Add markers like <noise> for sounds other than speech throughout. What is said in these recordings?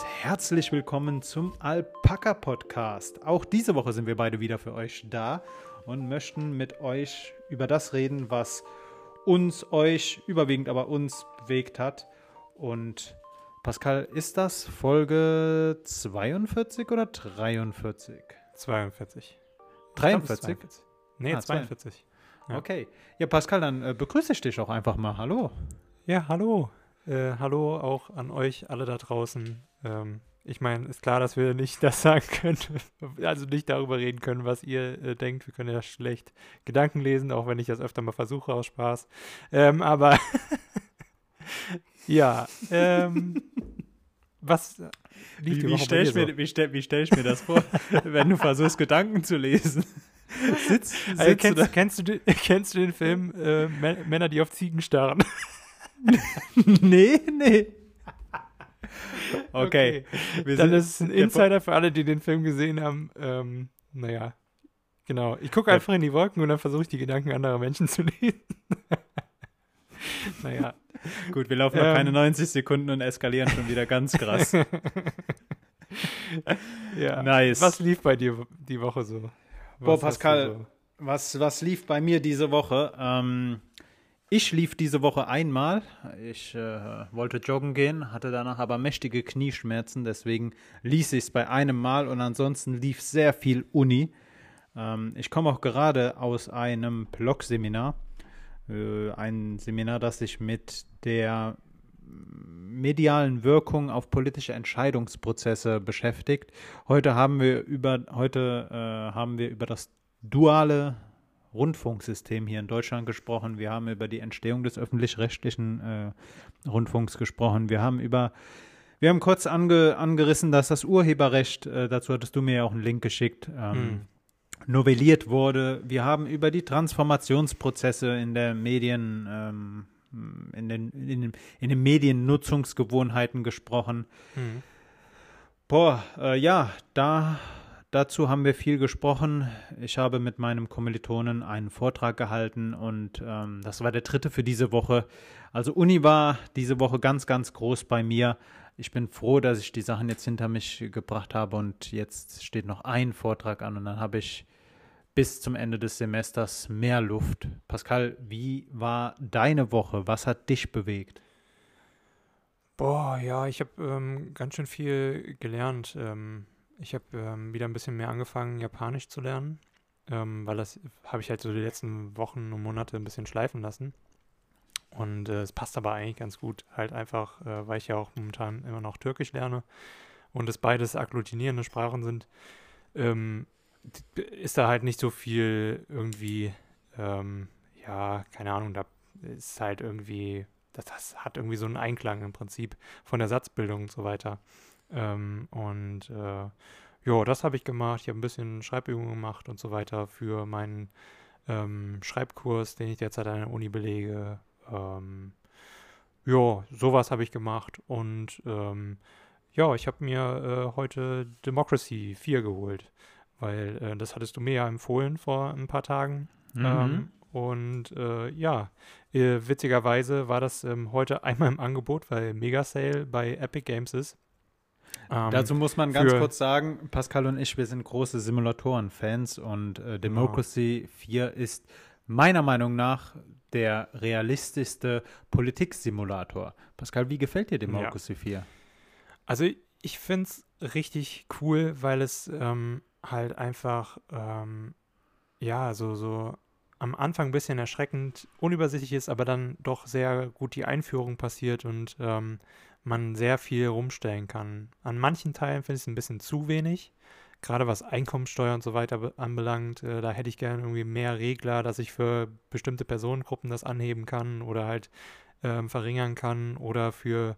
herzlich willkommen zum Alpaka Podcast. Auch diese Woche sind wir beide wieder für euch da und möchten mit euch über das reden, was uns, euch, überwiegend aber uns bewegt hat. Und Pascal, ist das Folge 42 oder 43? 42. 43? Nee, Ah, 42. Ja. Okay. Ja, Pascal, dann äh, begrüße ich dich auch einfach mal. Hallo. Ja, hallo. Äh, hallo auch an euch alle da draußen. Ähm, ich meine, ist klar, dass wir nicht das sagen können, <laughs> also nicht darüber reden können, was ihr äh, denkt. Wir können ja schlecht Gedanken lesen, auch wenn ich das öfter mal versuche aus Spaß. Ähm, aber <laughs> ja, ähm, was Wie, wie stelle ich, mir, so? wie stell, wie stell ich mir das vor, <laughs> wenn du versuchst, Gedanken zu lesen? Sitz, sitzt Also, kennst, da? kennst, du, den- kennst du den Film äh, Mä- Männer, die auf Ziegen starren? Nee, nee. <laughs> Okay. Wir Dann sind- ist es ein der- Insider für alle, die den Film gesehen haben. Ähm, naja, genau. Ich gucke einfach in die Wolken und dann versuche ich die Gedanken anderer Menschen zu <laughs> lesen. <laughs> naja. Gut, wir laufen noch Ähm. keine 90 Sekunden und eskalieren schon wieder ganz krass. ja. Nice. Was lief bei dir die Woche so? Boah, Was hast Pascal, so? Was, was lief bei mir diese Woche? Ähm, ich lief diese Woche einmal. Ich äh, wollte joggen gehen, hatte danach aber mächtige Knieschmerzen, deswegen ließ ich es bei einem Mal und ansonsten lief sehr viel Uni. Ähm, ich komme auch gerade aus einem Blog-Seminar. Äh, ein Seminar, das sich mit der medialen Wirkung auf politische Entscheidungsprozesse beschäftigt. Heute haben wir über heute äh, haben wir über das duale Rundfunksystem hier in Deutschland gesprochen. Wir haben über die Entstehung des öffentlich-rechtlichen äh, Rundfunks gesprochen. Wir haben über wir haben kurz ange, angerissen, dass das Urheberrecht, äh, dazu hattest du mir ja auch einen Link geschickt, ähm, Hm. novelliert wurde. Wir haben über die Transformationsprozesse in der Medien, ähm, in den, in, den, in den Mediennutzungsgewohnheiten gesprochen. Hm. Boah, äh, ja, da, dazu haben wir viel gesprochen. Ich habe mit meinem Kommilitonen einen Vortrag gehalten und ähm, das war der dritte für diese Woche. Also Uni war diese Woche ganz, ganz groß bei mir. Ich bin froh, dass ich die Sachen jetzt hinter mich gebracht habe und jetzt steht noch ein Vortrag an und dann habe ich bis zum Ende des Semesters mehr Luft. Pascal, wie war deine Woche? Was hat dich bewegt? Boah, ja, ich habe ähm, ganz schön viel gelernt. Ähm, ich habe ähm, wieder ein bisschen mehr angefangen, Japanisch zu lernen, ähm, weil das habe ich halt so die letzten Wochen und Monate ein bisschen schleifen lassen. Und äh, es passt aber eigentlich ganz gut, halt einfach, äh, weil ich ja auch momentan immer noch Türkisch lerne und es beides agglutinierende Sprachen sind, ähm, ist da halt nicht so viel irgendwie, ähm, ja, keine Ahnung, da ist halt irgendwie das, das hat irgendwie so einen Einklang im Prinzip von der Satzbildung und so weiter. Ähm, und äh, ja, das habe ich gemacht. Ich habe ein bisschen Schreibübungen gemacht und so weiter für meinen ähm, Schreibkurs, den ich derzeit an der Uni belege. Ähm, ja, sowas habe ich gemacht. Und ähm, ja, ich habe mir äh, heute Democracy 4 geholt, weil äh, das hattest du mir ja empfohlen vor ein paar Tagen. Mhm. Ähm, und äh, ja, äh, witzigerweise war das ähm, heute einmal im Angebot, weil Mega Sale bei Epic Games ist. Ähm, Dazu muss man ganz kurz sagen, Pascal und ich, wir sind große Simulatoren-Fans und äh, Democracy 4 ist meiner Meinung nach der realistischste Politiksimulator. Pascal, wie gefällt dir Democracy 4? Also ich finde es richtig cool, weil es ähm, halt einfach, ähm, ja, so, so am Anfang ein bisschen erschreckend unübersichtlich ist, aber dann doch sehr gut die Einführung passiert und ähm, man sehr viel rumstellen kann. An manchen Teilen finde ich es ein bisschen zu wenig, gerade was Einkommensteuer und so weiter be- anbelangt. Äh, da hätte ich gerne irgendwie mehr Regler, dass ich für bestimmte Personengruppen das anheben kann oder halt ähm, verringern kann oder für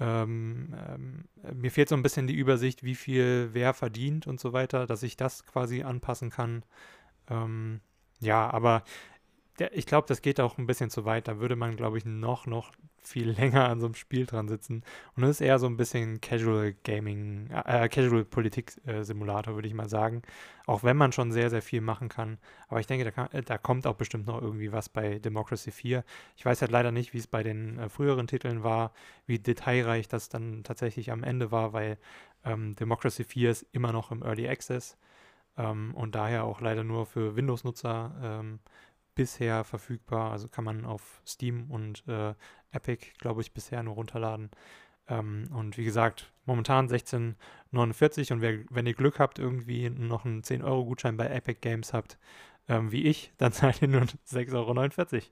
ähm, ähm, mir fehlt so ein bisschen die Übersicht, wie viel wer verdient und so weiter, dass ich das quasi anpassen kann. Ähm, ja, aber ich glaube, das geht auch ein bisschen zu weit. Da würde man, glaube ich, noch, noch viel <laughs> länger an so einem Spiel dran sitzen. Und das ist eher so ein bisschen Casual Gaming, äh, Casual Politik-Simulator, äh, würde ich mal sagen. Auch wenn man schon sehr, sehr viel machen kann. Aber ich denke, da, kann, äh, da, kommt auch bestimmt noch irgendwie was bei Democracy 4. Ich weiß halt leider nicht, wie es bei den äh, früheren Titeln war, wie detailreich das dann tatsächlich am Ende war, weil ähm, Democracy 4 ist immer noch im Early Access ähm, und daher auch leider nur für Windows-Nutzer ähm, bisher verfügbar. Also kann man auf Steam und äh, Epic, glaube ich, bisher nur runterladen. Ähm, und wie gesagt, momentan 16,49 und wer, wenn ihr Glück habt, irgendwie noch einen 10-Euro-Gutschein bei Epic Games habt, ähm, wie ich, <laughs> dann zahlt ihr nur 6,49 Euro.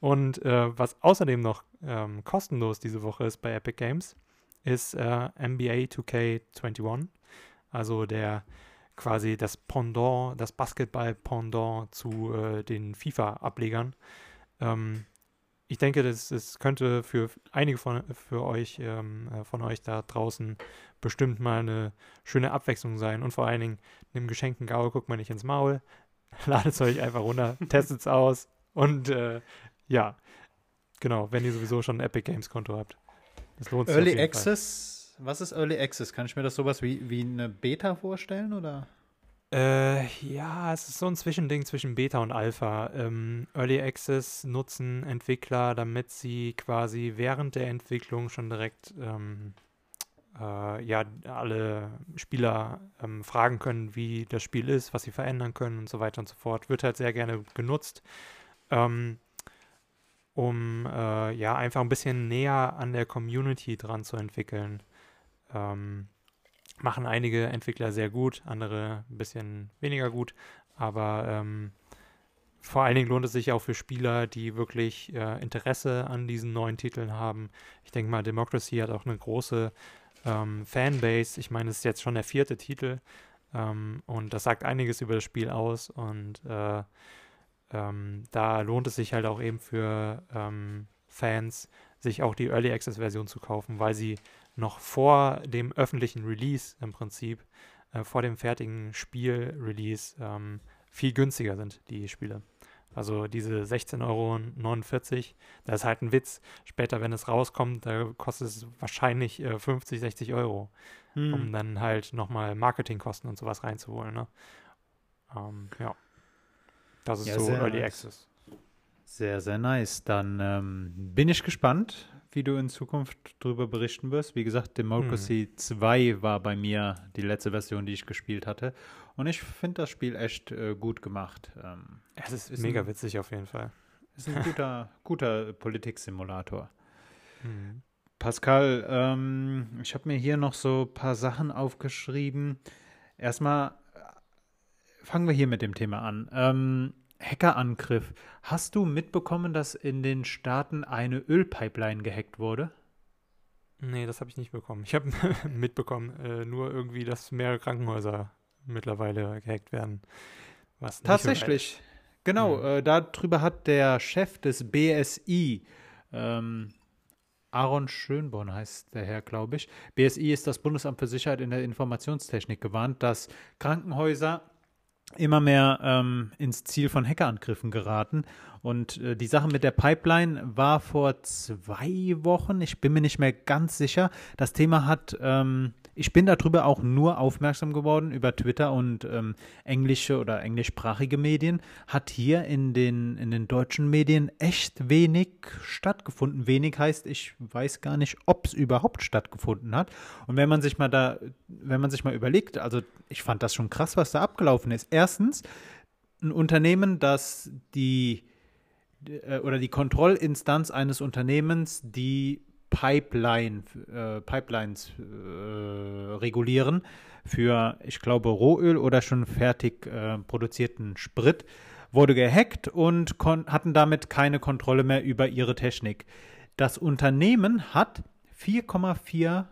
Und äh, was außerdem noch ähm, kostenlos diese Woche ist bei Epic Games, ist äh, NBA 2K21. Also der quasi das Pendant, das Basketball-Pendant zu äh, den FIFA-Ablegern. Ähm, ich denke, das, das könnte für einige von für euch, ähm, äh, von euch da draußen bestimmt mal eine schöne Abwechslung sein. Und vor allen Dingen, einem geschenkten Gaul guckt man nicht ins Maul, <laughs> ladet es euch einfach runter, <laughs> testet es aus und äh, ja, genau, wenn ihr sowieso schon ein Epic Games Konto habt. Das lohnt sich. Early Access. Was ist Early Access? Kann ich mir das sowas wie, wie eine Beta vorstellen oder? Äh, ja, es ist so ein Zwischending zwischen Beta und Alpha. Ähm, Early Access nutzen Entwickler, damit sie quasi während der Entwicklung schon direkt ähm, äh, ja, alle Spieler ähm, fragen können, wie das Spiel ist, was sie verändern können und so weiter und so fort. Wird halt sehr gerne genutzt, ähm, um äh, ja einfach ein bisschen näher an der Community dran zu entwickeln. Ähm, machen einige Entwickler sehr gut, andere ein bisschen weniger gut, aber ähm, vor allen Dingen lohnt es sich auch für Spieler, die wirklich äh, Interesse an diesen neuen Titeln haben. Ich denke mal, Democracy hat auch eine große ähm, Fanbase. Ich meine, es ist jetzt schon der vierte Titel ähm, und das sagt einiges über das Spiel aus und äh, ähm, da lohnt es sich halt auch eben für ähm, Fans, sich auch die Early Access Version zu kaufen, weil sie noch vor dem öffentlichen Release im Prinzip, äh, vor dem fertigen Spiel-Release ähm, viel günstiger sind, die Spiele. Also diese 16,49 Euro, das ist halt ein Witz. Später, wenn es rauskommt, da kostet es wahrscheinlich äh, 50, 60 Euro, hm. um dann halt nochmal Marketingkosten und sowas reinzuholen. Ne? Ähm, ja. Das ist ja, so Early. Access. Sehr, sehr nice. Dann ähm, bin ich gespannt, wie du in Zukunft darüber berichten wirst. Wie gesagt, Democracy hm. 2 war bei mir die letzte Version, die ich gespielt hatte. Und ich finde das Spiel echt äh, gut gemacht. Ähm, es ist, ist mega ein, witzig auf jeden Fall. Ist ein guter, <laughs> guter Politiksimulator. Hm. Pascal, ähm, ich habe mir hier noch so ein paar Sachen aufgeschrieben. Erstmal äh, fangen wir hier mit dem Thema an. Ähm, Hackerangriff. Hast du mitbekommen, dass in den Staaten eine Ölpipeline gehackt wurde? Nee, das habe ich nicht bekommen. Ich habe <laughs> mitbekommen, äh, nur irgendwie, dass mehrere Krankenhäuser mittlerweile gehackt werden. Was Tatsächlich. Genau, mhm. äh, darüber hat der Chef des BSI, ähm, Aaron Schönborn heißt der Herr, glaube ich. BSI ist das Bundesamt für Sicherheit in der Informationstechnik gewarnt, dass Krankenhäuser immer mehr ähm, ins Ziel von Hackerangriffen geraten. Und äh, die Sache mit der Pipeline war vor zwei Wochen, ich bin mir nicht mehr ganz sicher. Das Thema hat ähm, ich bin darüber auch nur aufmerksam geworden über Twitter und ähm, englische oder englischsprachige Medien. Hat hier in den, in den deutschen Medien echt wenig stattgefunden. Wenig heißt, ich weiß gar nicht, ob es überhaupt stattgefunden hat. Und wenn man sich mal da, wenn man sich mal überlegt, also ich fand das schon krass, was da abgelaufen ist. Erstens, ein Unternehmen, das die äh, oder die Kontrollinstanz eines Unternehmens, die Pipeline, äh, Pipelines äh, regulieren für, ich glaube, Rohöl oder schon fertig äh, produzierten Sprit, wurde gehackt und hatten damit keine Kontrolle mehr über ihre Technik. Das Unternehmen hat 4,4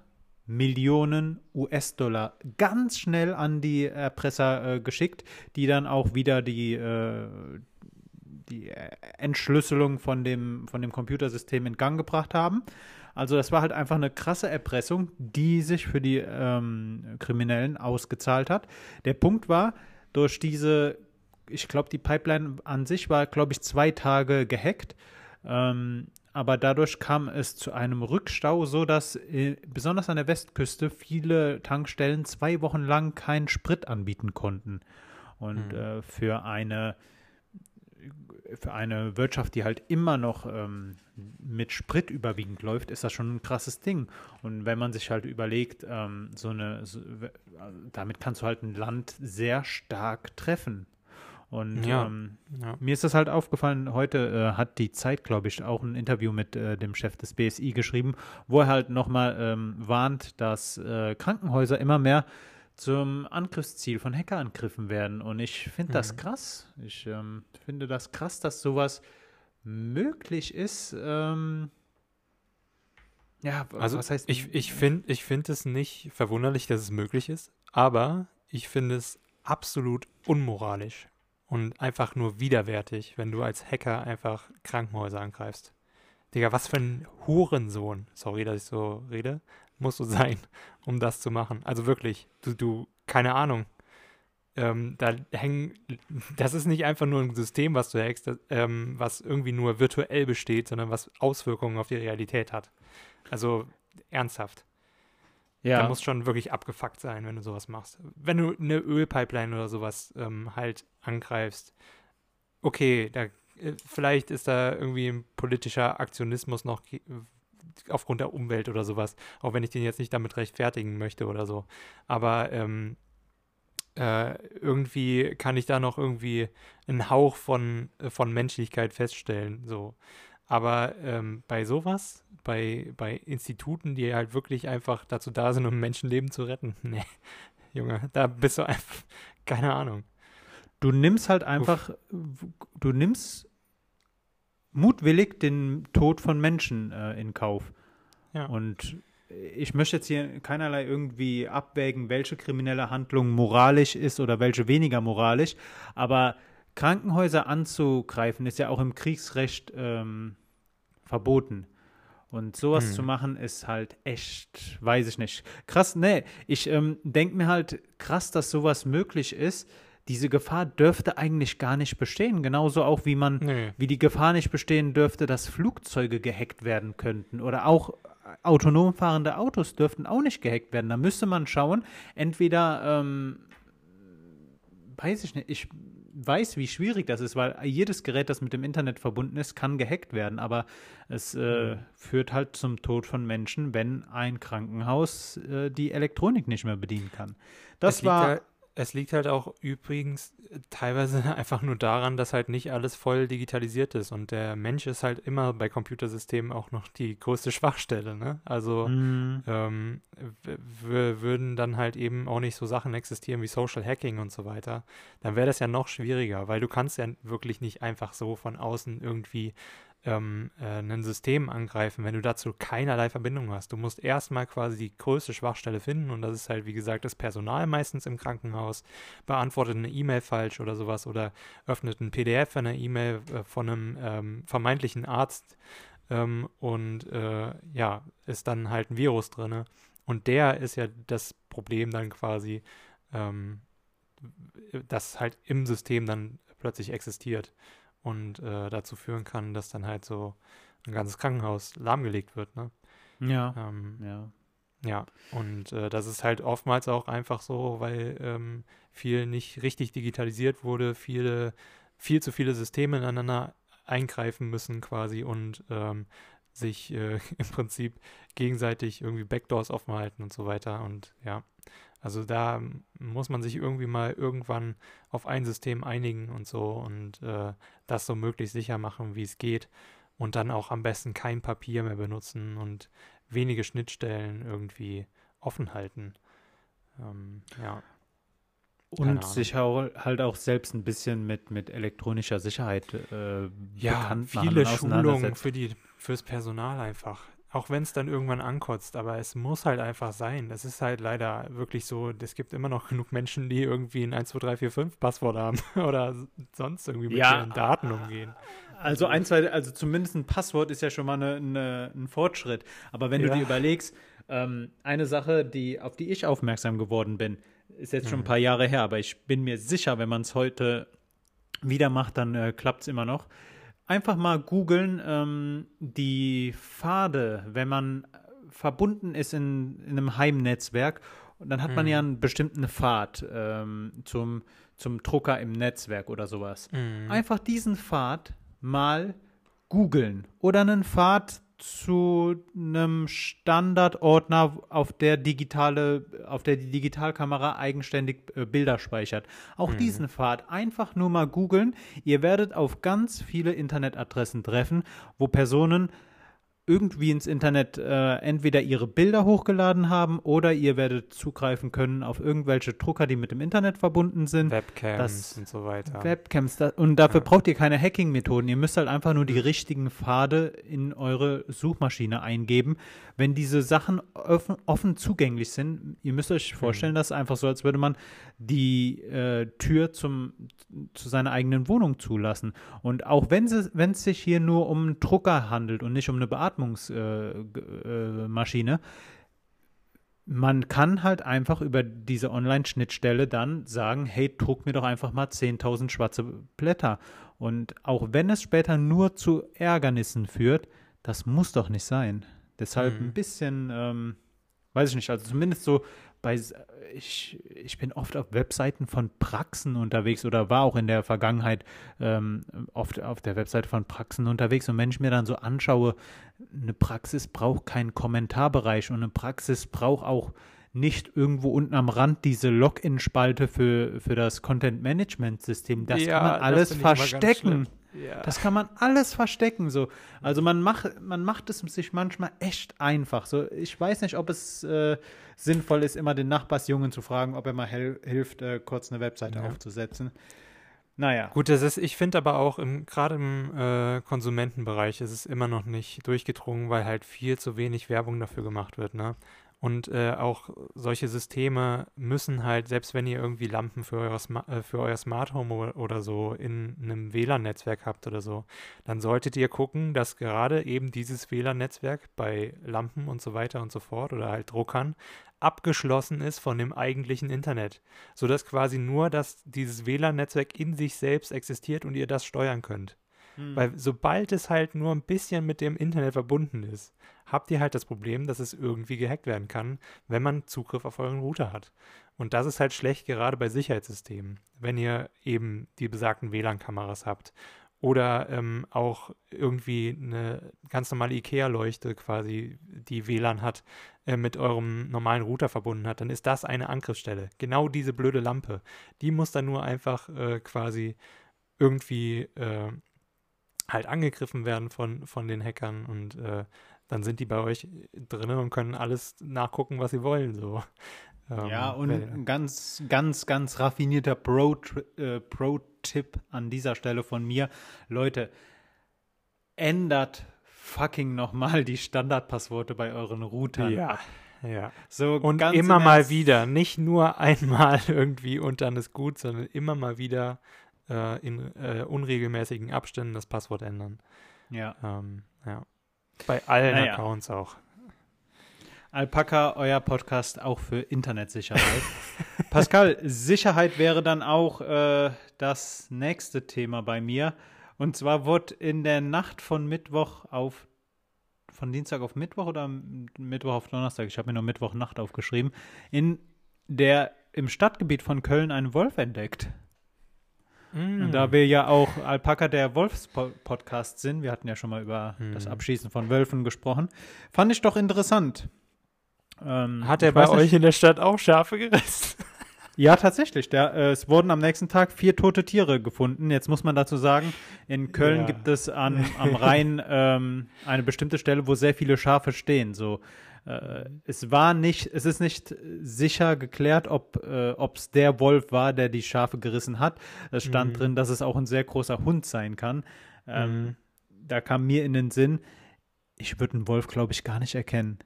Millionen US-Dollar ganz schnell an die Erpresser äh, geschickt, die dann auch wieder die, äh, die Entschlüsselung von dem, von dem Computersystem in Gang gebracht haben. Also das war halt einfach eine krasse Erpressung, die sich für die ähm, Kriminellen ausgezahlt hat. Der Punkt war, durch diese ich glaube, die Pipeline an sich war, glaube ich, zwei Tage gehackt. Ähm, aber dadurch kam es zu einem Rückstau, so dass äh, besonders an der Westküste viele Tankstellen zwei Wochen lang keinen Sprit anbieten konnten. Und mhm. äh, für eine für eine Wirtschaft, die halt immer noch ähm, mit Sprit überwiegend läuft, ist das schon ein krasses Ding. Und wenn man sich halt überlegt, ähm, so eine, so, damit kannst du halt ein Land sehr stark treffen. Und ja, ähm, ja. mir ist das halt aufgefallen, heute äh, hat die Zeit, glaube ich, auch ein Interview mit äh, dem Chef des BSI geschrieben, wo er halt nochmal ähm, warnt, dass äh, Krankenhäuser immer mehr zum Angriffsziel von Hackerangriffen werden. Und ich finde das mhm. krass. Ich ähm, finde das krass, dass sowas möglich ist. Ähm, ja, also was heißt ich, ich finde ich find es nicht verwunderlich, dass es möglich ist, aber ich finde es absolut unmoralisch und einfach nur widerwärtig, wenn du als Hacker einfach Krankenhäuser angreifst. Digga, was für ein Hurensohn, sorry, dass ich so rede, musst du sein, <laughs> um das zu machen. Also wirklich, du, du, keine Ahnung. Ähm, da hängen, das ist nicht einfach nur ein System, was du hackst, das, ähm, was irgendwie nur virtuell besteht, sondern was Auswirkungen auf die Realität hat. Also ernsthaft. Ja. Da muss schon wirklich abgefuckt sein, wenn du sowas machst. Wenn du eine Ölpipeline oder sowas ähm, halt angreifst, okay, da, äh, vielleicht ist da irgendwie ein politischer Aktionismus noch aufgrund der Umwelt oder sowas, auch wenn ich den jetzt nicht damit rechtfertigen möchte oder so. Aber ähm, äh, irgendwie kann ich da noch irgendwie einen Hauch von, äh, von Menschlichkeit feststellen. So. Aber ähm, bei sowas, bei, bei Instituten, die halt wirklich einfach dazu da sind, um Menschenleben zu retten, <laughs> nee, Junge, da bist du einfach, keine Ahnung. Du nimmst halt einfach, Uff. du nimmst mutwillig den Tod von Menschen äh, in Kauf. Ja. Und ich möchte jetzt hier keinerlei irgendwie abwägen, welche kriminelle Handlung moralisch ist oder welche weniger moralisch, aber Krankenhäuser anzugreifen ist ja auch im Kriegsrecht ähm, verboten. Und sowas hm. zu machen ist halt echt, weiß ich nicht. Krass, nee, ich ähm, denke mir halt krass, dass sowas möglich ist. Diese Gefahr dürfte eigentlich gar nicht bestehen. Genauso auch wie man, nee. wie die Gefahr nicht bestehen dürfte, dass Flugzeuge gehackt werden könnten. Oder auch autonom fahrende Autos dürften auch nicht gehackt werden. Da müsste man schauen, entweder, ähm, weiß ich nicht, ich weiß, wie schwierig das ist, weil jedes Gerät, das mit dem Internet verbunden ist, kann gehackt werden. Aber es äh, mhm. führt halt zum Tod von Menschen, wenn ein Krankenhaus äh, die Elektronik nicht mehr bedienen kann. Das war. Es liegt halt auch übrigens teilweise <laughs> einfach nur daran, dass halt nicht alles voll digitalisiert ist und der Mensch ist halt immer bei Computersystemen auch noch die größte <laughs> Schwachstelle. Ne? Also mhm. ähm, würden dann halt eben auch nicht so Sachen existieren wie Social Hacking und so weiter, dann wäre das ja noch schwieriger, weil du kannst ja wirklich nicht einfach so von außen irgendwie ähm, äh, ein System angreifen, wenn du dazu keinerlei Verbindung hast. Du musst erstmal quasi die größte Schwachstelle finden und das ist halt, wie gesagt, das Personal meistens im Krankenhaus, beantwortet eine E-Mail falsch oder sowas oder öffnet ein PDF einer E-Mail äh, von einem ähm, vermeintlichen Arzt ähm, und äh, ja, ist dann halt ein Virus drin. Und der ist ja das Problem dann quasi, ähm, das halt im System dann plötzlich existiert und äh, dazu führen kann, dass dann halt so ein ganzes Krankenhaus lahmgelegt wird, ne? Ja. Ähm, ja. Ja, und äh, das ist halt oftmals auch einfach so, weil ähm, viel nicht richtig digitalisiert wurde, viele, viel zu viele Systeme ineinander eingreifen müssen quasi und ähm, sich äh, <laughs> im Prinzip gegenseitig irgendwie Backdoors offen halten und so weiter. Und ja, also da muss man sich irgendwie mal irgendwann auf ein System einigen und so und äh, das so möglichst sicher machen, wie es geht. Und dann auch am besten kein Papier mehr benutzen und wenige Schnittstellen irgendwie offen halten. Ähm, ja. Und sich auch, halt auch selbst ein bisschen mit, mit elektronischer Sicherheit äh, ja, bekannt viele Schulungen für die fürs Personal einfach auch wenn es dann irgendwann ankotzt, aber es muss halt einfach sein. Das ist halt leider wirklich so, es gibt immer noch <laughs> genug Menschen, die irgendwie ein 1, 2, 3, 4, 5 Passwort haben <laughs> oder sonst irgendwie mit ja, ihren Daten umgehen. Also ein, zwei, also zumindest ein Passwort ist ja schon mal eine, eine, ein Fortschritt. Aber wenn ja. du dir überlegst, ähm, eine Sache, die, auf die ich aufmerksam geworden bin, ist jetzt schon ein mhm. paar Jahre her, aber ich bin mir sicher, wenn man es heute wieder macht, dann äh, klappt es immer noch. Einfach mal googeln ähm, die Pfade, wenn man verbunden ist in, in einem Heimnetzwerk. Und dann hat man Mhm. ja einen bestimmten Pfad ähm, zum, zum Drucker im Netzwerk oder sowas. Mhm. Einfach diesen Pfad mal googeln oder einen Pfad zu einem Standardordner, auf der digitale, auf der die Digitalkamera eigenständig äh, Bilder speichert. Auch Mhm. diesen Pfad einfach nur mal googeln. Ihr werdet auf ganz viele Internetadressen treffen, wo Personen irgendwie ins Internet äh, entweder ihre Bilder hochgeladen haben oder ihr werdet zugreifen können auf irgendwelche Drucker, die mit dem Internet verbunden sind. Webcams das- und so weiter. Webcams. Da, und dafür Ja. braucht ihr keine Hacking-Methoden. Ihr müsst halt einfach nur die richtigen Pfade in eure Suchmaschine eingeben. Wenn diese Sachen offen, offen zugänglich sind, ihr müsst euch vorstellen, das ist einfach so, als würde man die äh, Tür zum, zu seiner eigenen Wohnung zulassen. Und auch wenn es wenn es sich hier nur um einen Drucker handelt und nicht um eine Beatmungsmaschine, äh, äh, man kann halt einfach über diese Online-Schnittstelle dann sagen, hey, druck mir doch einfach mal 10.000 schwarze Blätter. Und auch wenn es später nur zu Ärgernissen führt, das muss doch nicht sein. Deshalb Mhm. ein bisschen, ähm, weiß ich nicht, also zumindest so bei, s- ich, ich bin oft auf Webseiten von Praxen unterwegs oder war auch in der Vergangenheit ähm, oft auf der Webseite von Praxen unterwegs. Und wenn ich mir dann so anschaue, eine Praxis braucht keinen Kommentarbereich und eine Praxis braucht auch nicht irgendwo unten am Rand diese Login-Spalte für, für das Content-Management-System. Das Ja, kann man alles verstecken. Ja. Das kann man alles verstecken. So. Also man macht, man macht es sich manchmal echt einfach. So, ich weiß nicht, ob es äh, sinnvoll ist, immer den Nachbarsjungen zu fragen, ob er mal hilft, äh, kurz eine Webseite Ja. aufzusetzen. Naja. Gut, das ist, ich finde aber auch gerade im äh, Konsumentenbereich ist es immer noch nicht durchgedrungen, weil halt viel zu wenig Werbung dafür gemacht wird, ne? Und äh, auch solche Systeme müssen halt, selbst wenn ihr irgendwie Lampen für euer, Sma äh, für euer Smart Home oder, oder so in einem WLAN-Netzwerk habt oder so, dann solltet ihr gucken, dass gerade eben dieses WLAN-Netzwerk bei Lampen und so weiter und so fort oder halt Druckern abgeschlossen ist von dem eigentlichen Internet sodass quasi nur dass dieses WLAN-Netzwerk in sich selbst existiert und ihr das steuern könnt. Hm. Weil sobald es halt nur ein bisschen mit dem Internet verbunden ist, habt ihr halt das Problem, dass es irgendwie gehackt werden kann, wenn man Zugriff auf euren Router hat. Und das ist halt schlecht gerade bei Sicherheitssystemen, wenn ihr eben die besagten WLAN-Kameras habt oder ähm, auch irgendwie eine ganz normale IKEA-Leuchte quasi, die WLAN hat, äh, mit eurem normalen Router verbunden hat, dann ist das eine Angriffsstelle. Genau diese blöde Lampe. Die muss dann nur einfach äh, quasi irgendwie äh, halt angegriffen werden von, von den Hackern und äh, dann sind die bei euch drin und können alles nachgucken, was sie wollen. So. <laughs> Ähm, Ja, und wenn- ein ganz, ganz, ganz raffinierter Pro-Tipp äh, Pro-Tipp an dieser Stelle von mir. Leute, ändert fucking nochmal die Standardpassworte bei euren Routern. ja, ja. So Und immer im mal wieder, nicht nur <laughs> einmal irgendwie und dann ist gut, sondern immer mal wieder äh, in äh, unregelmäßigen Abständen das Passwort ändern. Ja. Ähm, ja. Bei allen Naja. Accounts auch. Alpaka, euer Podcast auch für Internetsicherheit. <laughs> Pascal, Sicherheit wäre dann auch äh, das nächste Thema bei mir. Und zwar wurde in der Nacht von Mittwoch auf von Dienstag auf Mittwoch oder Mittwoch auf Donnerstag, ich habe mir nur Mittwochnacht aufgeschrieben, in der im Stadtgebiet von Köln ein Wolf entdeckt. Mm. Und da wir ja auch Alpaka der Wolfs-Podcast sind, wir hatten ja schon mal über Mhm. das Abschießen von Wölfen gesprochen, fand ich doch interessant. Ähm, Hat er bei nicht- euch in der Stadt auch Schafe gerissen? <laughs> Ja, tatsächlich. Der, äh, es wurden am nächsten Tag vier tote Tiere gefunden. Jetzt muss man dazu sagen, in Köln Ja. gibt es an, am <laughs> Rhein ähm, eine bestimmte Stelle, wo sehr viele Schafe stehen. So, es war nicht, es ist nicht sicher geklärt, ob äh, es der Wolf war, der die Schafe gerissen hat. Es stand Mhm. drin, dass es auch ein sehr großer Hund sein kann. Ähm, Mhm. Da kam mir in den Sinn, ich würde einen Wolf, glaube ich, gar nicht erkennen.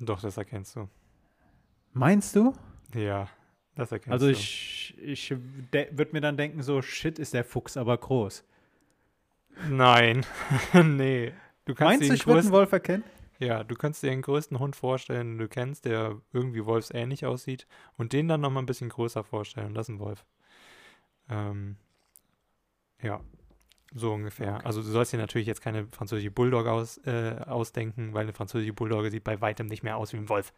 Doch, das erkennst du. Meinst du? Ja, das erkennst Also du. ich, ich würde mir dann denken, so shit ist der Fuchs aber groß. Nein, <laughs> nee. Du kannst Meinst du, ich würde einen Wolf erkennen? Ja, du kannst dir den größten Hund vorstellen, den du kennst, der irgendwie wolfsähnlich aussieht und den dann nochmal ein bisschen größer vorstellen. Das ist ein Wolf. Ähm, Ja, so ungefähr. Okay. Also du sollst dir natürlich jetzt keine französische Bulldog aus, äh, ausdenken, weil eine französische Bulldogge sieht bei weitem nicht mehr aus wie ein Wolf.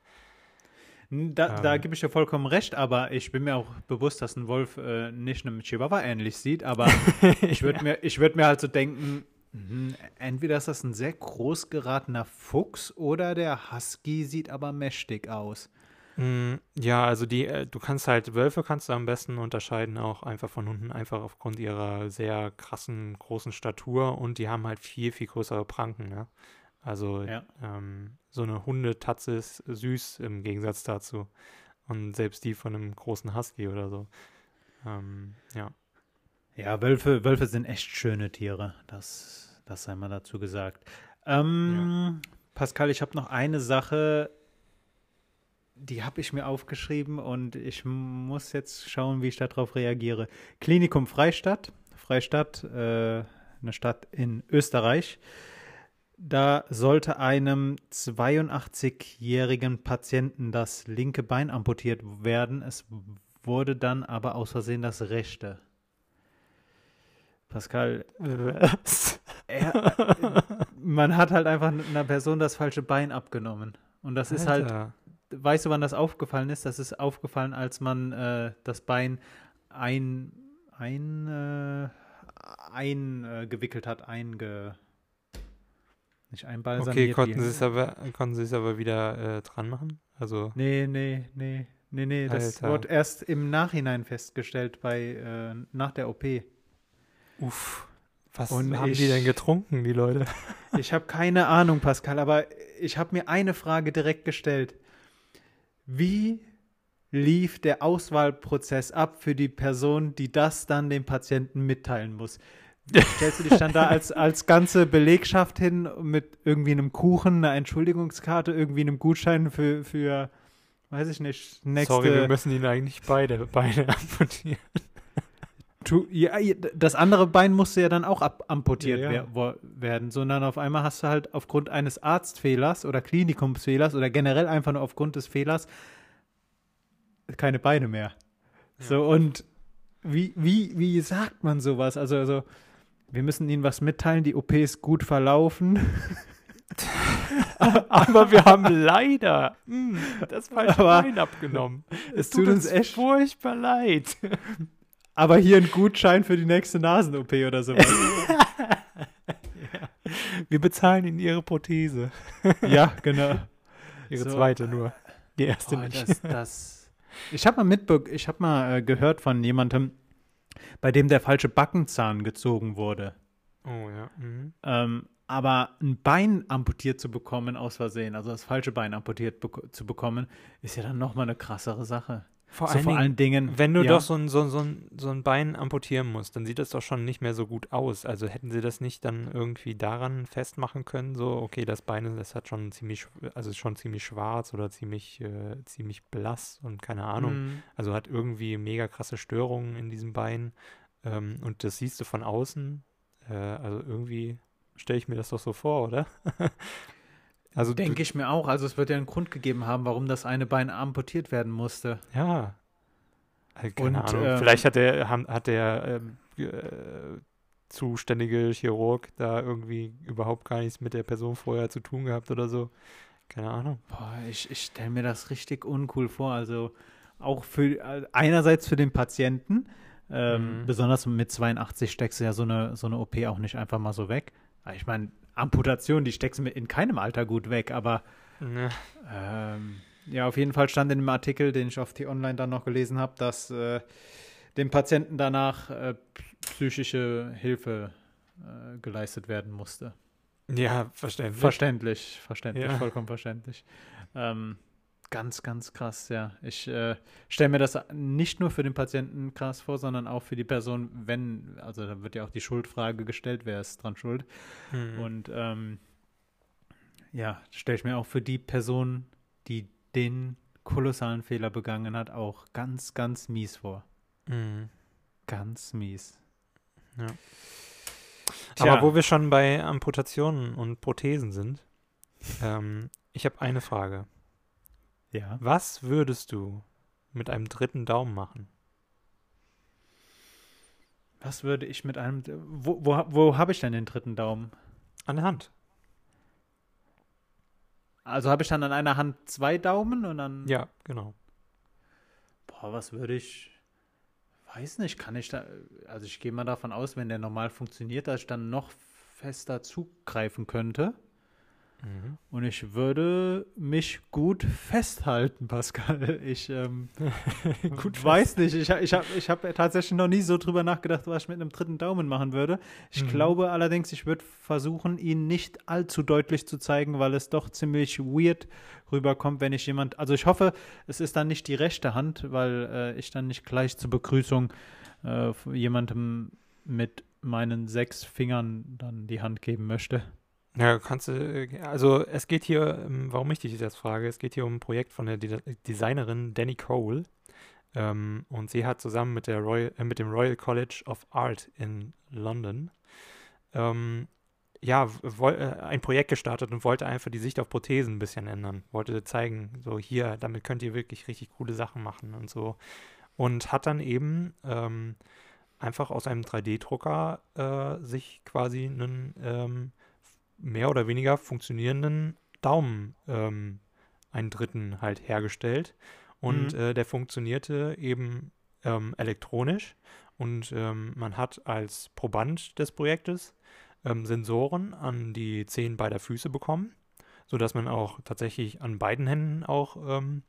Da, da Ähm. gebe ich dir vollkommen recht, aber ich bin mir auch bewusst, dass ein Wolf äh, nicht einem Chihuahua ähnlich sieht, aber <laughs> ich würde mir, ich würd mir halt so denken, entweder ist das ein sehr groß geratener Fuchs oder der Husky sieht aber mächtig aus. Mm, Ja, also die, äh, du kannst halt, Wölfe kannst du am besten unterscheiden, auch einfach von Hunden, einfach aufgrund ihrer sehr krassen, großen Statur und die haben halt viel, viel größere Pranken, ne? Also Ja. ähm, so eine Hundetatze ist süß im Gegensatz dazu. Und selbst die von einem großen Husky oder so. Ähm, ja. Ja, Wölfe, Wölfe sind echt schöne Tiere. Das, das sei mal dazu gesagt. Ähm, Pascal, ich habe noch eine Sache, die habe ich mir aufgeschrieben und ich muss jetzt schauen, wie ich darauf reagiere. Klinikum Freistadt. Freistadt, äh, eine Stadt in Österreich. Da sollte einem 82-jährigen Patienten das linke Bein amputiert werden. Es wurde dann aber aus Versehen das rechte. Pascal, er, man hat halt einfach einer Person das falsche Bein abgenommen. Und das ist halt, Alter. weißt du, wann das aufgefallen ist? Das ist aufgefallen, als man äh, das Bein ein, ein, äh, eingewickelt hat, einge, nicht einbalsamiert. Okay, konnten sie es aber, konnten sie es aber wieder äh, dran machen? Also, Nee, nee, nee, nee, nee, das Alter. wurde erst im Nachhinein festgestellt, bei, äh, nach der OP. uff. Was Und haben die denn ich- getrunken, die Leute? <laughs> Ich habe keine Ahnung, Pascal, aber ich habe mir eine Frage direkt gestellt. Wie lief der Auswahlprozess ab für die Person, die das dann dem Patienten mitteilen muss? Stellst du dich dann da <laughs> als, als ganze Belegschaft hin mit irgendwie einem Kuchen, einer Entschuldigungskarte, irgendwie einem Gutschein für, für weiß ich nicht, nächste Sorry, wir müssen ihnen eigentlich beide Beine amputieren. Tu, ja, das andere Bein musste ja dann auch amputiert Ja, ja. wer- werden, sondern auf einmal hast du halt aufgrund eines Arztfehlers oder Klinikumsfehlers oder generell einfach nur aufgrund des Fehlers keine Beine mehr. So, und wie, wie, wie sagt man sowas? Also, also, wir müssen Ihnen was mitteilen, die OP ist gut verlaufen. <laughs> Aber wir haben leider <laughs> das falsche Aber Bein abgenommen. Es tut uns echt furchtbar leid. Aber hier ein Gutschein für die nächste Nasen-OP oder sowas. <laughs> Wir bezahlen ihnen ihre Prothese. <laughs> ja, genau. Ihre So. zweite nur. Die erste Oh, nicht. das, das. <laughs> Ich habe mal mitbe ich habe mal äh, gehört von jemandem, bei dem der falsche Backenzahn gezogen wurde. Oh ja. Mhm. Ähm, aber ein Bein amputiert zu bekommen aus Versehen, also das falsche Bein amputiert bek zu bekommen, ist ja dann nochmal eine krassere Sache. Vor, so allen vor Dingen, allen Dingen, wenn du ja, doch so ein, so, so, ein, so ein Bein amputieren musst, dann sieht das doch schon nicht mehr so gut aus. Also hätten sie das nicht dann irgendwie daran festmachen können, so, okay, das Bein, das hat schon ziemlich, also ist schon ziemlich schwarz oder ziemlich, äh, ziemlich blass und keine Ahnung. Mhm. Also hat irgendwie mega krasse Störungen in diesem Bein. Ähm, und das siehst du von außen. Äh, also irgendwie stelle ich mir das doch so vor, oder? <laughs> also Denke ich mir auch. Also es wird ja einen Grund gegeben haben, warum das eine Bein amputiert werden musste. Ja. Äh, Keine Und, Ahnung. ähm, Vielleicht hat der, hat der ge- äh, zuständige Chirurg da irgendwie überhaupt gar nichts mit der Person vorher zu tun gehabt oder so. Keine Ahnung. Boah, ich, ich stelle mir das richtig uncool vor. Also auch für äh, einerseits für den Patienten, ähm, Mhm. besonders mit 82 steckst du ja so eine, so eine OP auch nicht einfach mal so weg. Ich meine, Amputation, die steckst du in keinem Alter gut weg, aber Ne. ähm, ja, auf jeden Fall stand in dem Artikel, den ich auf T-Online dann noch gelesen habe, dass äh, dem Patienten danach äh, psychische Hilfe äh, geleistet werden musste. Ja, verständlich. Verständlich, verständlich, Ja. vollkommen verständlich. Ähm, ganz, ganz krass, ja. Ich äh, stelle mir das nicht nur für den Patienten krass vor, sondern auch für die Person, wenn, also da wird ja auch die Schuldfrage gestellt, wer ist dran schuld. Mhm. Und ähm, ja, stelle ich mir auch für die Person, die den kolossalen Fehler begangen hat, auch ganz, ganz mies vor. Mhm. Ganz mies. Ja. Tja. Aber wo wir schon bei Amputationen und Prothesen sind, ähm, ich habe eine Frage. Ja. Was würdest du mit einem dritten Daumen machen? Was würde ich mit einem. Wo, wo, wo habe ich denn den dritten Daumen? An der Hand. Also habe ich dann an einer Hand zwei Daumen und dann. Ja, genau. Boah, was würde ich. Weiß nicht, kann ich da. Also ich gehe mal davon aus, wenn der normal funktioniert, dass ich dann noch fester zugreifen könnte. Mhm. Und ich würde mich gut festhalten, Pascal. Ich ähm, <laughs> gut weiß nicht. Ich, ich habe ich hab tatsächlich noch nie so drüber nachgedacht, was ich mit einem dritten Daumen machen würde. Ich Mhm. glaube allerdings, ich würde versuchen, ihn nicht allzu deutlich zu zeigen, weil es doch ziemlich weird rüberkommt, wenn ich jemand. Also ich hoffe, es ist dann nicht die rechte Hand, weil äh, ich dann nicht gleich zur Begrüßung äh, jemandem mit meinen sechs Fingern dann die Hand geben möchte. Ja, kannst du, äh, also es geht hier, ähm, warum ich dich jetzt frage, es geht hier um ein Projekt von der De Designerin Danny Cole. Ähm, und sie hat zusammen mit, der Royal, äh, mit dem Royal College of Art in London ähm, ja, äh, ein Projekt gestartet und wollte einfach die Sicht auf Prothesen ein bisschen ändern. Wollte zeigen, so hier, damit könnt ihr wirklich richtig coole Sachen machen und so. Und hat dann eben ähm, einfach aus einem 3D-Drucker äh, sich quasi einen ähm, mehr oder weniger funktionierenden Daumen, ähm, einen dritten halt hergestellt. Und Mhm. äh, der funktionierte eben ähm, elektronisch. Und ähm, man hat als Proband des Projektes ähm, Sensoren an die Zehen beider Füße bekommen, sodass man auch tatsächlich an beiden Händen auch ähm,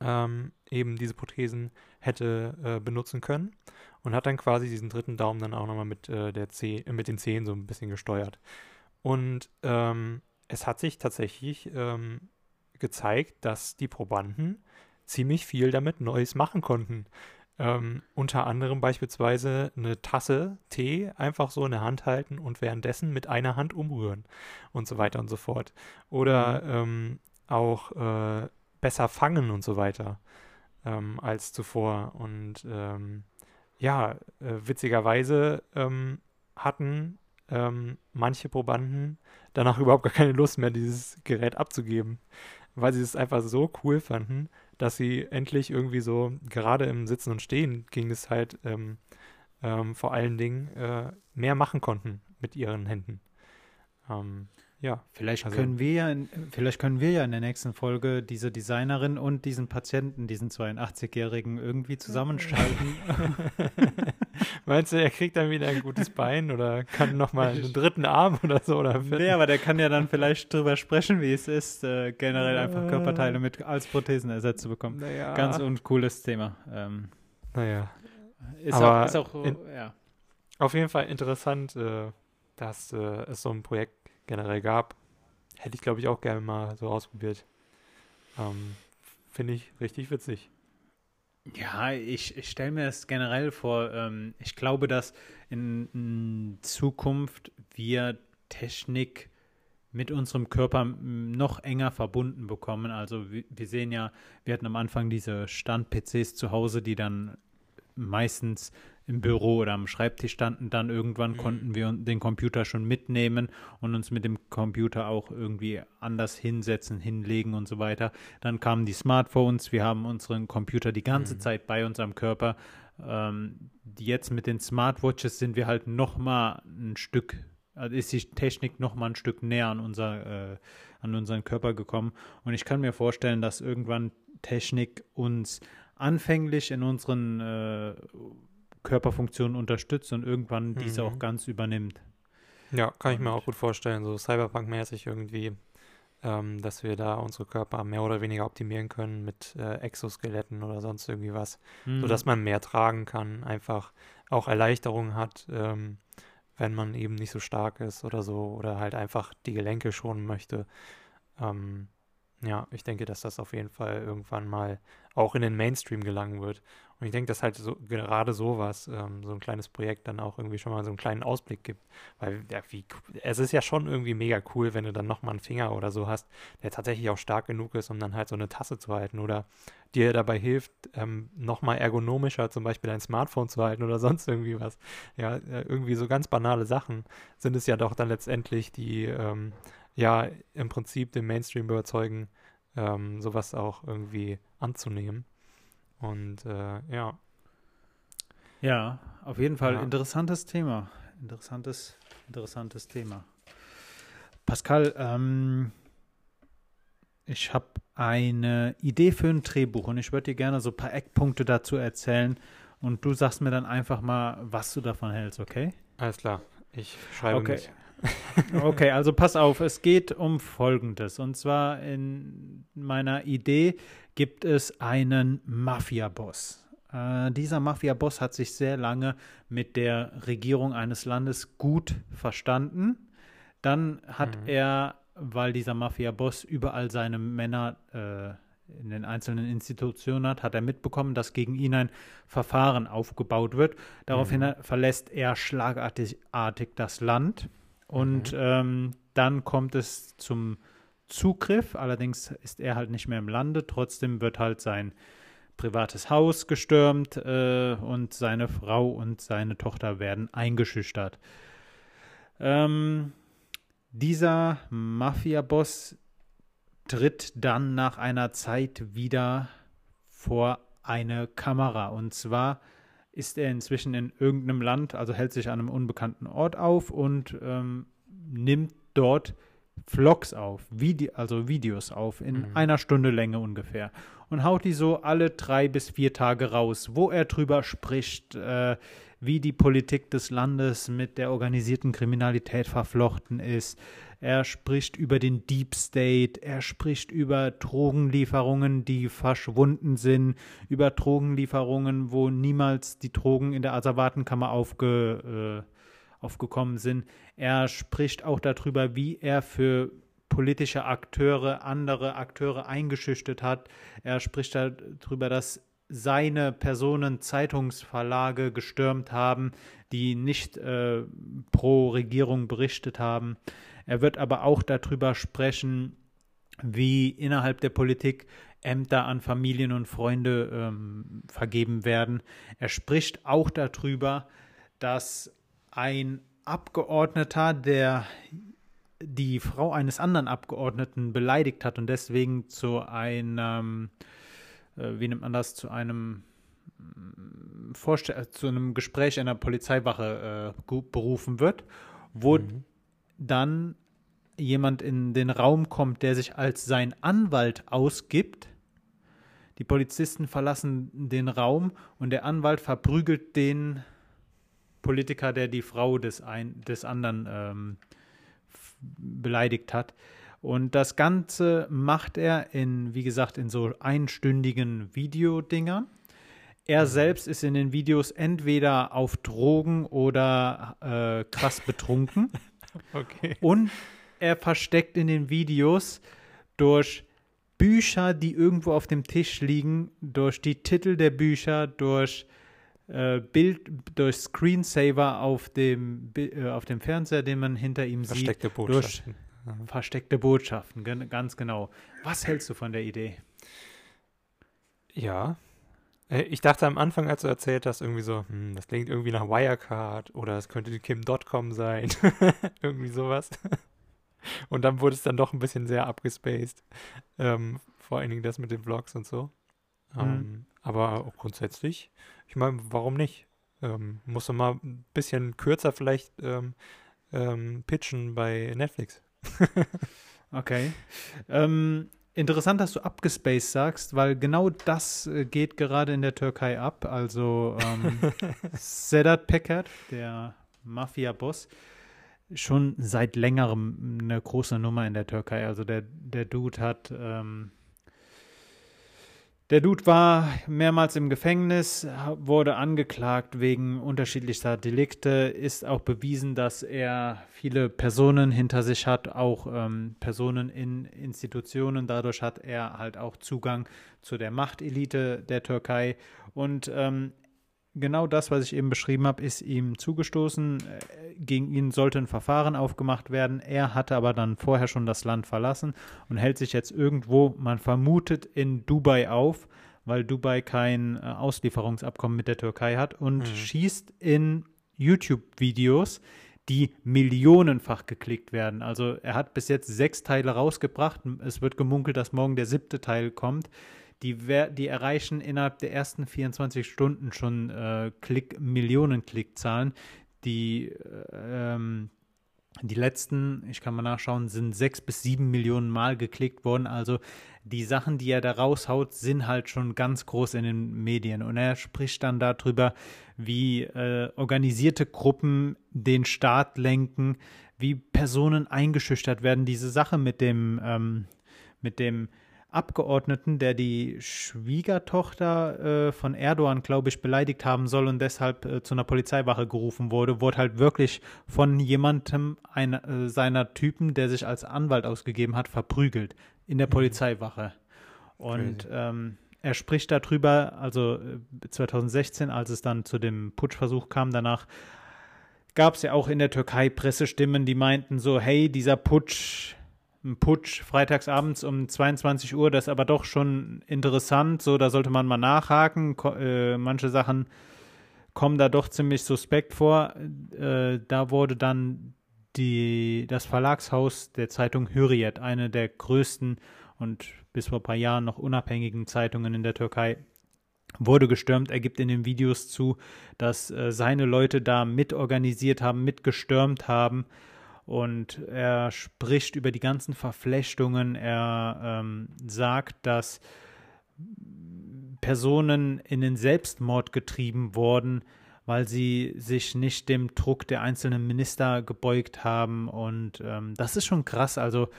ähm, eben diese Prothesen hätte äh, benutzen können und hat dann quasi diesen dritten Daumen dann auch nochmal mit, äh, der Zeh mit den Zehen so ein bisschen gesteuert. Und ähm, es hat sich tatsächlich ähm, gezeigt, dass die Probanden ziemlich viel damit Neues machen konnten. Ähm, unter anderem beispielsweise eine Tasse Tee einfach so in der Hand halten und währenddessen mit einer Hand umrühren und so weiter und so fort. Oder ähm, auch äh, besser fangen und so weiter ähm, als zuvor. Und ähm, ja, äh, witzigerweise hatten ähm, manche Probanden danach <laughs> überhaupt gar keine Lust mehr, dieses Gerät abzugeben, weil sie es einfach so cool fanden, dass sie endlich irgendwie so, gerade im Sitzen und Stehen ging es halt ähm, ähm, vor allen Dingen äh, mehr machen konnten mit ihren Händen. Ja, Vielleicht Also- können wir ja, in, vielleicht können wir ja in der nächsten Folge diese Designerin und diesen Patienten, diesen 82-Jährigen irgendwie zusammenschalten. <laughs> Meinst du, er kriegt dann wieder ein gutes Bein oder kann nochmal einen dritten Arm oder so? Oder nee, aber der kann ja dann vielleicht drüber sprechen, wie es ist, äh, generell einfach. Körperteile mit als Prothesen ersetzt zu bekommen. naja. Ganz uncooles Thema. Ähm, naja. ist, Aber auch, ist auch, in- ja. Auf jeden Fall interessant, äh, dass äh, es so ein Projekt generell gab. Hätte ich, glaube ich, auch gerne mal so ausprobiert. Ähm, Finde ich richtig witzig. Ja, ich, ich stelle mir das generell vor. Ähm, ich glaube, dass in, in Zukunft wir Technik mit unserem Körper noch enger verbunden bekommen. Also wir, wir sehen ja, wir hatten am Anfang diese Stand-PCs zu Hause, die dann meistens im Büro oder am Schreibtisch standen. Dann irgendwann Mhm. konnten wir den Computer schon mitnehmen und uns mit dem Computer auch irgendwie anders hinsetzen, hinlegen und so weiter. Dann kamen die Smartphones, wir haben unseren Computer die ganze Mhm. Zeit bei uns am Körper. Ähm, jetzt mit den Smartwatches sind wir halt noch mal ein Stück, also ist die Technik noch mal ein Stück näher an, unser, äh, an unseren Körper gekommen. Und ich kann mir vorstellen, dass irgendwann Technik uns anfänglich in unseren äh, Körperfunktionen unterstützt und irgendwann diese Mhm. auch ganz übernimmt. Ja, kann ich mir auch gut vorstellen, so Cyberpunk-mäßig irgendwie, ähm, dass wir da unsere Körper mehr oder weniger optimieren können mit äh, Exoskeletten oder sonst irgendwie was, Mhm. sodass man mehr tragen kann, einfach auch Erleichterung hat, ähm, wenn man eben nicht so stark ist oder so oder halt einfach die Gelenke schonen möchte. Ähm, ja, ich denke, dass das auf jeden Fall irgendwann mal auch in den Mainstream gelangen wird. Und ich denke, dass halt so, gerade sowas, ähm, so ein kleines Projekt dann auch irgendwie schon mal so einen kleinen Ausblick gibt. Weil, ja, wie, es ist ja schon irgendwie mega cool, wenn du dann nochmal einen Finger oder so hast, der tatsächlich auch stark genug ist, um dann halt so eine Tasse zu halten oder dir dabei hilft, ähm, nochmal ergonomischer zum Beispiel dein Smartphone zu halten oder <laughs> sonst irgendwie was. Ja, äh, irgendwie so ganz banale Sachen sind es ja doch dann letztendlich, die ähm, ja im Prinzip den Mainstream überzeugen, ähm, sowas auch irgendwie anzunehmen. Und äh, ja, Ja, auf jeden Fall Ja. interessantes Thema. Interessantes, interessantes Thema. Pascal, ähm, ich habe eine Idee für ein Drehbuch und ich würde dir gerne so ein paar Eckpunkte dazu erzählen und du sagst mir dann einfach mal, was du davon hältst, okay? Alles klar. Ich schreibe Okay. mit. Okay, also pass auf, es geht um Folgendes. Und zwar in meiner Idee gibt es einen Mafia-Boss. Äh, dieser Mafia-Boss hat sich sehr lange mit der Regierung eines Landes gut verstanden. Dann hat Mhm. er, weil dieser Mafia-Boss überall seine Männer äh, in den einzelnen Institutionen hat, hat er mitbekommen, dass gegen ihn ein Verfahren aufgebaut wird. Daraufhin Mhm. verlässt er schlagartig artig das Land. Und ähm, dann kommt es zum Zugriff. Allerdings ist er halt nicht mehr im Lande. Trotzdem wird halt sein privates Haus gestürmt äh, und seine Frau und seine Tochter werden eingeschüchtert. Ähm, dieser Mafia-Boss tritt dann nach einer Zeit wieder vor eine Kamera. Und zwar ist er inzwischen in irgendeinem Land, also hält sich an einem unbekannten Ort auf und ähm, nimmt dort Vlogs auf, Vide also Videos auf, in Mhm. einer Stunde Länge ungefähr. Und haut die so alle drei bis vier Tage raus, wo er drüber spricht, äh, wie die Politik des Landes mit der organisierten Kriminalität verflochten ist. Er spricht über den Deep State, er spricht über Drogenlieferungen, die verschwunden sind, über Drogenlieferungen, wo niemals die Drogen in der Asservatenkammer aufge, äh, aufgekommen sind. Er spricht auch darüber, wie er für politische Akteure andere Akteure eingeschüchtert hat. Er spricht darüber, dass seine Personen Zeitungsverlage gestürmt haben, die nicht äh, pro Regierung berichtet haben. Er wird aber auch darüber sprechen, wie innerhalb der Politik Ämter an Familien und Freunde ähm, vergeben werden. Er spricht auch darüber, dass ein Abgeordneter, der die Frau eines anderen Abgeordneten beleidigt hat und deswegen zu einem, äh, wie nennt man das, zu einem Vorstell äh, zu einem Gespräch in der Polizeiwache äh, berufen wird, wo Mhm. dann jemand in den Raum kommt, der sich als sein Anwalt ausgibt. Die Polizisten verlassen den Raum und der Anwalt verprügelt den Politiker, der die Frau des, ein, des anderen ähm, beleidigt hat. Und das Ganze macht er in, wie gesagt, in so einstündigen Videodingern. Er selbst ist in den Videos entweder auf Drogen oder äh, krass betrunken. <laughs> Okay. Und er versteckt in den Videos durch Bücher, die irgendwo auf dem Tisch liegen, durch die Titel der Bücher, durch äh, Bild, durch Screensaver auf dem, äh, auf dem Fernseher, den man hinter ihm sieht, Versteckte Botschaften. versteckte Botschaften, ganz genau. Was hältst du von der Idee? Ja. Äh, Ich dachte am Anfang, als du erzählt hast, irgendwie so, hm, das klingt irgendwie nach Wirecard oder es könnte die Kim.com sein. <laughs> irgendwie sowas. Und dann wurde es dann doch ein bisschen sehr abgespaced. Ähm, vor allen Dingen das mit den Vlogs und so. Mhm. Ähm, aber auch grundsätzlich, ich meine, warum nicht? Ähm, musst du mal ein bisschen kürzer vielleicht ähm, ähm, pitchen bei Netflix. <laughs> Okay. Ähm, interessant, dass du abgespaced sagst, weil genau das äh, geht gerade in der Türkei ab. Also ähm, <laughs> Sedat Peker, der Mafia-Boss, schon seit längerem eine große Nummer in der Türkei. Also der, der Dude hat ähm, der Dude war mehrmals im Gefängnis, wurde angeklagt wegen unterschiedlichster Delikte, ist auch bewiesen, dass er viele Personen hinter sich hat, auch ähm, Personen in Institutionen. Dadurch hat er halt auch Zugang zu der Machtelite der Türkei. Und ähm, genau das, was ich eben beschrieben habe, ist ihm zugestoßen. Äh, Gegen ihn sollte ein Verfahren aufgemacht werden. Er hatte aber dann vorher schon das Land verlassen und hält sich jetzt irgendwo, man vermutet, in Dubai auf, weil Dubai kein äh, Auslieferungsabkommen mit der Türkei hat und Mhm. schießt in YouTube-Videos, die millionenfach geklickt werden. Also er hat bis jetzt sechs Teile rausgebracht. Es wird gemunkelt, dass morgen der siebte Teil kommt. Die, die erreichen innerhalb der ersten 24 Stunden schon äh, Klick, Millionen Klickzahlen. Die, äh, ähm, die letzten, ich kann mal nachschauen, sind sechs bis sieben Millionen Mal geklickt worden. Also die Sachen, die er da raushaut, sind halt schon ganz groß in den Medien. Und er spricht dann darüber, wie äh, organisierte Gruppen den Staat lenken, wie Personen eingeschüchtert werden. Diese Sache mit dem, ähm, mit dem Abgeordneten, der die Schwiegertochter äh, von Erdogan, glaube ich, beleidigt haben soll und deshalb äh, zu einer Polizeiwache gerufen wurde, wurde halt wirklich von jemandem einer, äh, seiner Typen, der sich als Anwalt ausgegeben hat, verprügelt in der mhm. Polizeiwache. Und ähm, er spricht darüber, also 2016, äh, als es dann zu dem Putschversuch kam, danach gab es ja auch in der Türkei Pressestimmen, die meinten so, hey, dieser Putsch ein Putsch freitagsabends um 22 Uhr, das ist aber doch schon interessant, so da sollte man mal nachhaken. Ko äh, manche Sachen kommen da doch ziemlich suspekt vor. Äh, da wurde dann die, das Verlagshaus der Zeitung Hürriyet, eine der größten und bis vor ein paar Jahren noch unabhängigen Zeitungen in der Türkei, wurde gestürmt. Er gibt in den Videos zu, dass äh, seine Leute da mitorganisiert haben, mitgestürmt haben und er spricht über die ganzen Verflechtungen. Er ähm, sagt, dass Personen in den Selbstmord getrieben wurden, weil sie sich nicht dem Druck der einzelnen Minister gebeugt haben. Und ähm, das ist schon krass. Also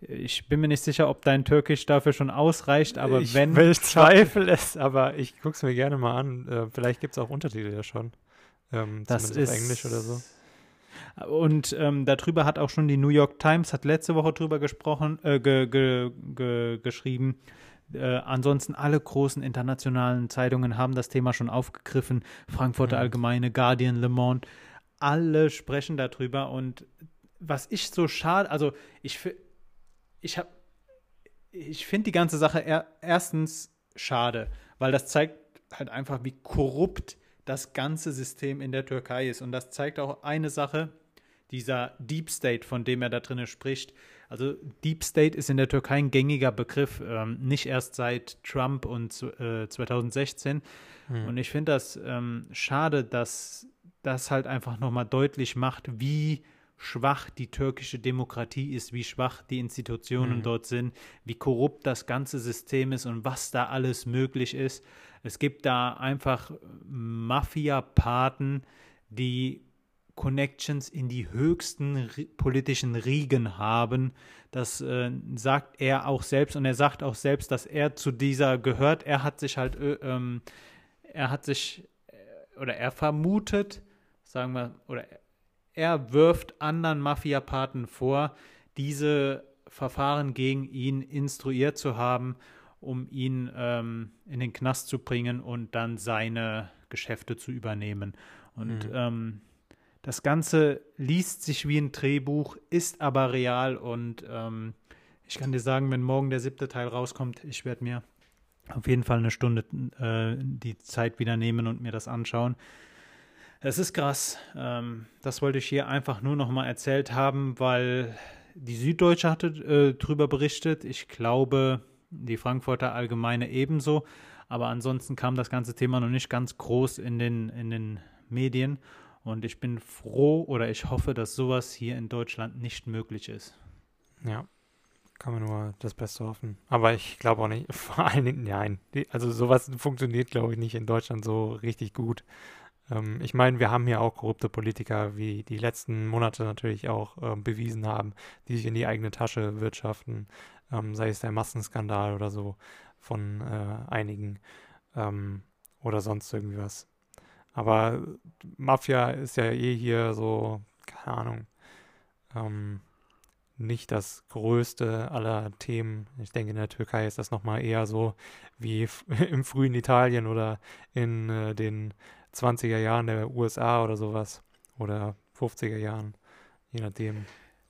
ich bin mir nicht sicher, ob dein Türkisch dafür schon ausreicht, aber ich wenn. <laughs> Ich zweifle es, aber ich gucke es mir gerne mal an. Äh, vielleicht gibt es auch Untertitel ja schon. Ähm, das ist Englisch oder so. Und ähm, darüber hat auch schon die New York Times, hat letzte Woche drüber gesprochen, äh, ge, ge, ge, geschrieben. Äh, ansonsten alle großen internationalen Zeitungen haben das Thema schon aufgegriffen. Frankfurter mhm. Allgemeine, Guardian, Le Monde, alle sprechen darüber. Und was ich so schade, also ich, ich habe, ich finde die ganze Sache er, erstens schade, weil das zeigt halt einfach, wie korrupt das ganze System in der Türkei ist. Und das zeigt auch eine Sache, dieser Deep State, von dem er da drinnen spricht. Also Deep State ist in der Türkei ein gängiger Begriff, ähm, nicht erst seit Trump und äh, 2016. Hm. Und ich finde das ähm, schade, dass das halt einfach nochmal deutlich macht, wie schwach die türkische Demokratie ist, wie schwach die Institutionen hm. dort sind, wie korrupt das ganze System ist und was da alles möglich ist. Es gibt da einfach Mafia-Paten, die Connections in die höchsten politischen Riegen haben. Das äh, sagt er auch selbst und er sagt auch selbst, dass er zu dieser gehört. Er hat sich halt, äh, ähm, er hat sich äh, oder er vermutet, sagen wir, oder er wirft anderen Mafiapaten vor, diese Verfahren gegen ihn instruiert zu haben, um ihn ähm, in den Knast zu bringen und dann seine Geschäfte zu übernehmen. Und mhm. ähm, das Ganze liest sich wie ein Drehbuch, ist aber real und ähm, ich kann dir sagen, wenn morgen der siebte Teil rauskommt, ich werde mir auf jeden Fall eine Stunde äh, die Zeit wieder nehmen und mir das anschauen. Es ist krass. Ähm, das wollte ich hier einfach nur noch mal erzählt haben, weil die Süddeutsche hatte äh, drüber berichtet. Ich glaube, die Frankfurter Allgemeine ebenso. Aber ansonsten kam das ganze Thema noch nicht ganz groß in den, in den Medien. Und ich bin froh oder ich hoffe, dass sowas hier in Deutschland nicht möglich ist. Ja, kann man nur das Beste hoffen. Aber ich glaube auch nicht, <laughs> vor allen Dingen, nein. Also sowas funktioniert, glaube ich, nicht in Deutschland so richtig gut. Ähm, ich meine, wir haben hier auch korrupte Politiker, wie die letzten Monate natürlich auch ähm, bewiesen haben, die sich in die eigene Tasche wirtschaften, ähm, sei es der Massenskandal oder so von äh, einigen ähm, oder sonst irgendwie was. Aber Mafia ist ja eh hier so, keine Ahnung, ähm, nicht das größte aller Themen. Ich denke, in der Türkei ist das nochmal eher so wie <laughs> im frühen Italien oder in äh, den 20er Jahren der USA oder sowas. Oder 50er Jahren, je nachdem.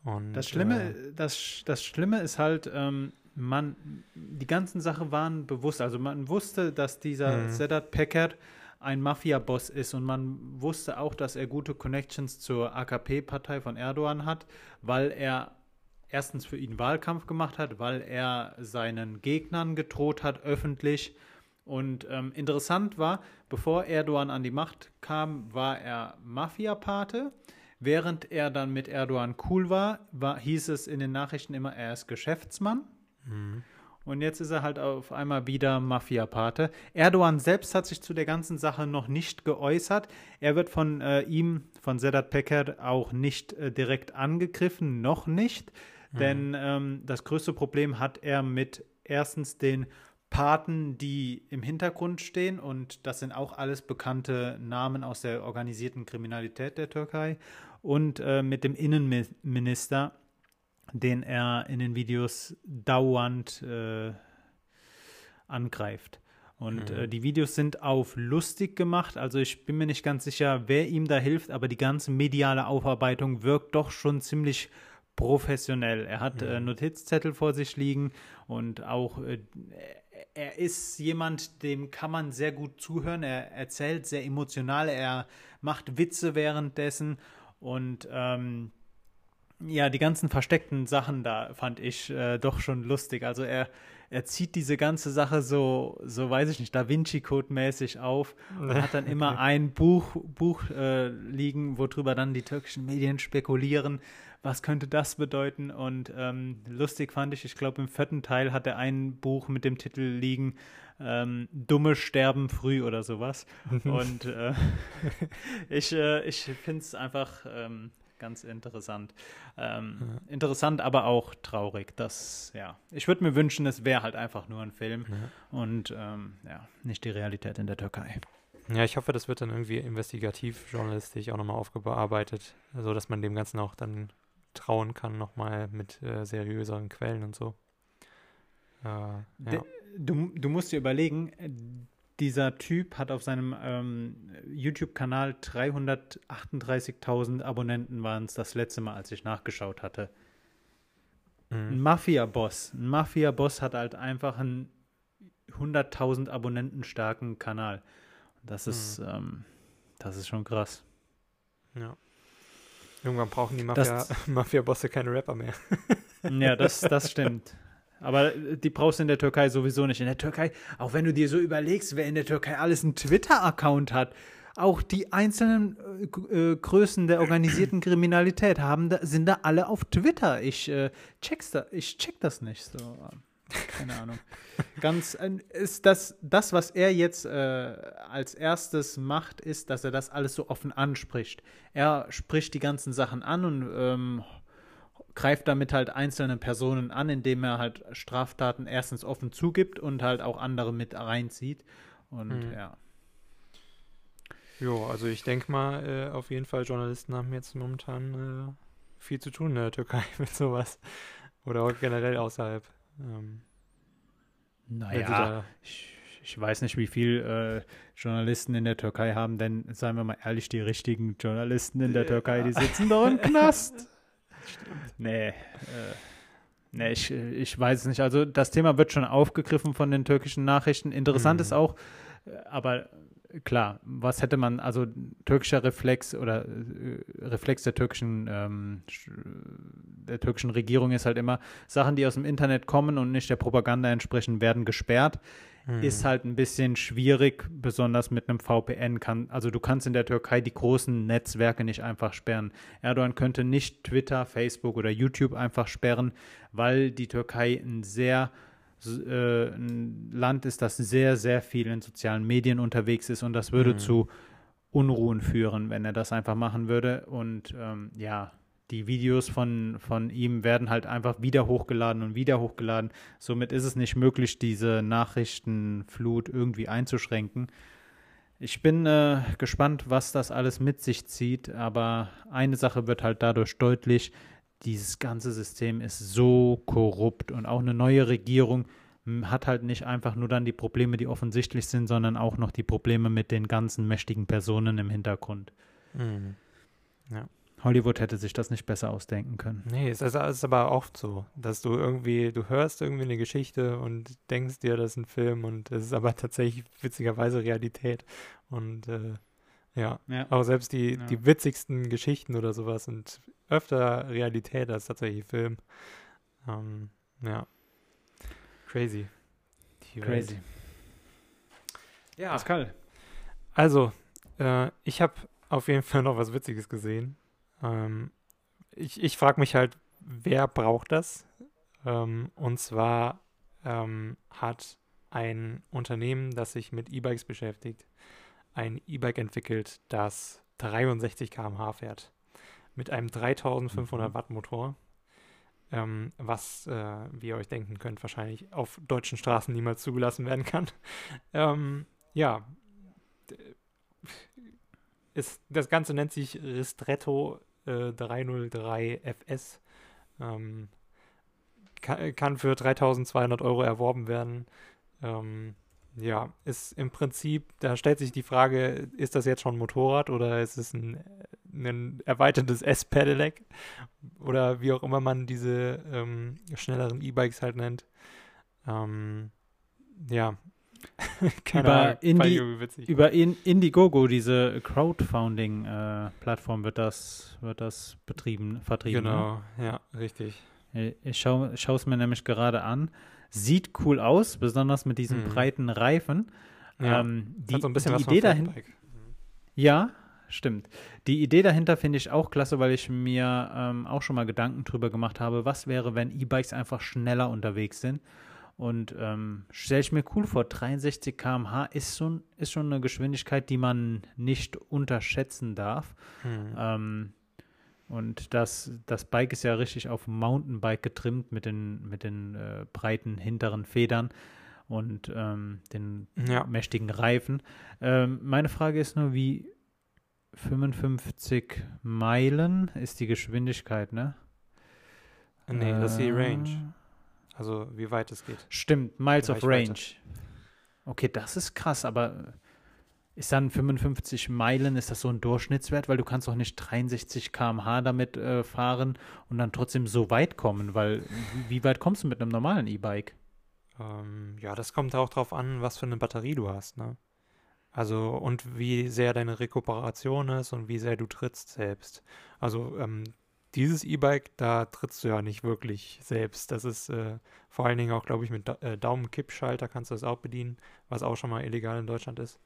Und, das, Schlimme, äh, das, das Schlimme ist halt, ähm, man, die ganzen Sachen waren bewusst. Also man wusste, dass dieser mhm. Sedat Peker ein Mafia-Boss ist und man wusste auch, dass er gute Connections zur AKP-Partei von Erdogan hat, weil er erstens für ihn Wahlkampf gemacht hat, weil er seinen Gegnern gedroht hat, öffentlich. Und ähm, interessant war, bevor Erdogan an die Macht kam, war er Mafia-Pate. Während er dann mit Erdogan cool war, war, hieß es in den Nachrichten immer, er ist Geschäftsmann. Mhm. Und jetzt ist er halt auf einmal wieder Mafia-Pate. Erdogan selbst hat sich zu der ganzen Sache noch nicht geäußert. Er wird von äh, ihm, von Sedat Peker, auch nicht äh, direkt angegriffen, noch nicht. Mhm. Denn ähm, das größte Problem hat er mit erstens den Paten, die im Hintergrund stehen. Und das sind auch alles bekannte Namen aus der organisierten Kriminalität der Türkei. Und äh, mit dem Innenminister, den er in den Videos dauernd äh, angreift. Und mhm. äh, die Videos sind auf lustig gemacht. Also ich bin mir nicht ganz sicher, wer ihm da hilft, aber die ganze mediale Aufarbeitung wirkt doch schon ziemlich professionell. Er hat äh, mhm. Notizzettel vor sich liegen und auch äh, er ist jemand, dem kann man sehr gut zuhören. Er erzählt sehr emotional, er macht Witze währenddessen und ähm, ja, die ganzen versteckten Sachen da fand ich äh, doch schon lustig. Also er, er zieht diese ganze Sache so, so weiß ich nicht, Da Vinci Code mäßig auf und hat dann <laughs> immer ein Buch, Buch äh, liegen, worüber dann die türkischen Medien spekulieren, was könnte das bedeuten. Und ähm, lustig fand ich, ich glaube im vierten Teil hat er ein Buch mit dem Titel liegen, ähm, Dumme sterben früh oder sowas. <laughs> und äh, <laughs> ich, äh, ich finde es einfach ähm, ganz interessant. Ähm, ja. Interessant, aber auch traurig. Das, ja, ich würde mir wünschen, es wäre halt einfach nur ein Film ja. und ähm, ja, nicht die Realität in der Türkei. Ja, ich hoffe, das wird dann irgendwie investigativ journalistisch auch nochmal aufgearbeitet, so dass man dem Ganzen auch dann trauen kann, nochmal mit äh, seriöseren Quellen und so. Äh, ja. du, du musst dir überlegen, dieser Typ hat auf seinem ähm, YouTube-Kanal 338.000 Abonnenten waren es das letzte Mal, als ich nachgeschaut hatte. Mhm. Ein Mafia-Boss. Ein Mafia-Boss hat halt einfach einen 100.000 Abonnenten starken Kanal. Das ist, mhm. ähm, das ist schon krass. Ja. Irgendwann brauchen die <laughs> Mafia-Bosse Mafia keine Rapper mehr. <laughs> ja, das, <laughs> das stimmt. Aber äh, die brauchst du in der Türkei sowieso nicht. In der Türkei, auch wenn du dir so überlegst, wer in der Türkei alles einen Twitter-Account hat, auch die einzelnen äh, äh Größen der organisierten <clears throat> Kriminalität haben, da, sind da alle auf Twitter. Ich äh, check's da, ich check das nicht. So, keine Ahnung. <laughs> Ganz äh, ist das, das, was er jetzt äh, als erstes macht, ist, dass er das alles so offen anspricht. Er spricht die ganzen Sachen an und ähm, greift damit halt einzelne Personen an, indem er halt Straftaten erstens offen zugibt und halt auch andere mit reinzieht. Und mhm. ja. Jo, also ich denke mal, äh, auf jeden Fall, Journalisten haben jetzt momentan äh, viel zu tun in der Türkei <laughs> mit sowas. Oder auch generell außerhalb. Ähm, naja, ich, ich, weiß nicht, wie viel äh, Journalisten in der Türkei haben, denn seien wir mal ehrlich, die richtigen Journalisten in der Türkei, die sitzen doch im Knast. <laughs> Stimmt. Nee, äh, nee ich, ich weiß es nicht. Also das Thema wird schon aufgegriffen von den türkischen Nachrichten. Interessant mhm. ist auch, äh, aber klar, was hätte man, also türkischer Reflex oder äh, Reflex der türkischen, ähm, der türkischen Regierung ist halt immer, Sachen, die aus dem Internet kommen und nicht der Propaganda entsprechen, werden gesperrt. Mhm. Ist halt ein bisschen schwierig, besonders mit einem VPN. Kann, also du kannst in der Türkei die großen Netzwerke nicht einfach sperren. Erdogan könnte nicht Twitter, Facebook oder YouTube einfach sperren, weil die Türkei ein sehr äh, ein Land ist, das sehr, sehr viel in sozialen Medien unterwegs ist und das würde mhm. zu Unruhen führen, wenn er das einfach machen würde. Und ähm, ja, die Videos von, von ihm werden halt einfach wieder hochgeladen und wieder hochgeladen. Somit ist es nicht möglich, diese Nachrichtenflut irgendwie einzuschränken. Ich bin äh, gespannt, was das alles mit sich zieht, aber eine Sache wird halt dadurch deutlich, dieses ganze System ist so korrupt und auch eine neue Regierung hat halt nicht einfach nur dann die Probleme, die offensichtlich sind, sondern auch noch die Probleme mit den ganzen mächtigen Personen im Hintergrund. Mhm. Ja. Hollywood hätte sich das nicht besser ausdenken können. Nee, es ist, ist, aber oft so, dass du irgendwie, du hörst irgendwie eine Geschichte und denkst dir, das ist ein Film und es ist aber tatsächlich witzigerweise Realität. Und äh, ja. ja. auch selbst die, ja. die witzigsten Geschichten oder sowas sind öfter Realität als tatsächlich Film. Ähm, ja. Crazy. Die Crazy. Welt. Ja. Pascal. Also, äh, ich habe auf jeden Fall noch was Witziges gesehen. Ähm, ich ich frage mich halt, wer braucht das? Ähm, und zwar ähm, hat ein Unternehmen, das sich mit E-Bikes beschäftigt, ein E-Bike entwickelt, das 63 km/h fährt. Mit einem 3500 mhm. Watt Motor. Ähm, was, äh, wie ihr euch denken könnt, wahrscheinlich auf deutschen Straßen niemals zugelassen werden kann. <laughs> ähm, ja, ist, das Ganze nennt sich Ristretto äh, 303 FS. Ähm, kann, kann, für 3200 Euro erworben werden. Ähm, ja, ist im Prinzip, da stellt sich die Frage, ist das jetzt schon ein Motorrad oder ist es ein, ein erweitertes <laughs> S-Pedelec oder wie auch immer man diese ähm, schnelleren E-Bikes halt nennt. Ähm, ja, <laughs> über, Indi über In Indiegogo, diese Crowdfunding-Plattform, äh, wird, das, wird das betrieben, vertrieben. Ne? Genau, ne? ja, richtig. Ich schaue es mir nämlich gerade an. Sieht cool aus, besonders mit diesen mhm. breiten Reifen. Ja, ähm, die, so ein bisschen die Idee dahinter. Ja, stimmt. Die Idee dahinter finde ich auch klasse, weil ich mir ähm, auch schon mal Gedanken drüber gemacht habe, was wäre, wenn E-Bikes einfach schneller unterwegs sind und ähm, stelle ich mir cool vor, 63 km/h ist schon, ist schon eine Geschwindigkeit, die man nicht unterschätzen darf. Mhm. Ähm, und das, das Bike ist ja richtig auf Mountainbike getrimmt mit den, mit den äh, breiten hinteren Federn und ähm, den ja. mächtigen Reifen. Ähm, meine Frage ist nur, wie 55 Meilen ist die Geschwindigkeit, ne? Nee, äh, das ist die Range. Äh, also wie weit es geht. Stimmt, Miles of Range. Okay, das ist krass, aber ist dann 55 Meilen, ist das so ein Durchschnittswert? Weil du kannst doch nicht 63 km/h damit äh, fahren und dann trotzdem so weit kommen, weil wie weit kommst du mit einem normalen E-Bike? Ähm, ja, das kommt auch drauf an, was für eine Batterie du hast, ne? Also und wie sehr deine Rekuperation ist und wie sehr du trittst selbst. Also ähm, dieses E-Bike, da trittst du ja nicht wirklich selbst. Das ist äh, vor allen Dingen auch, glaube ich, mit da äh, Daumenkippschalter kannst du das auch bedienen, was auch schon mal illegal in Deutschland ist.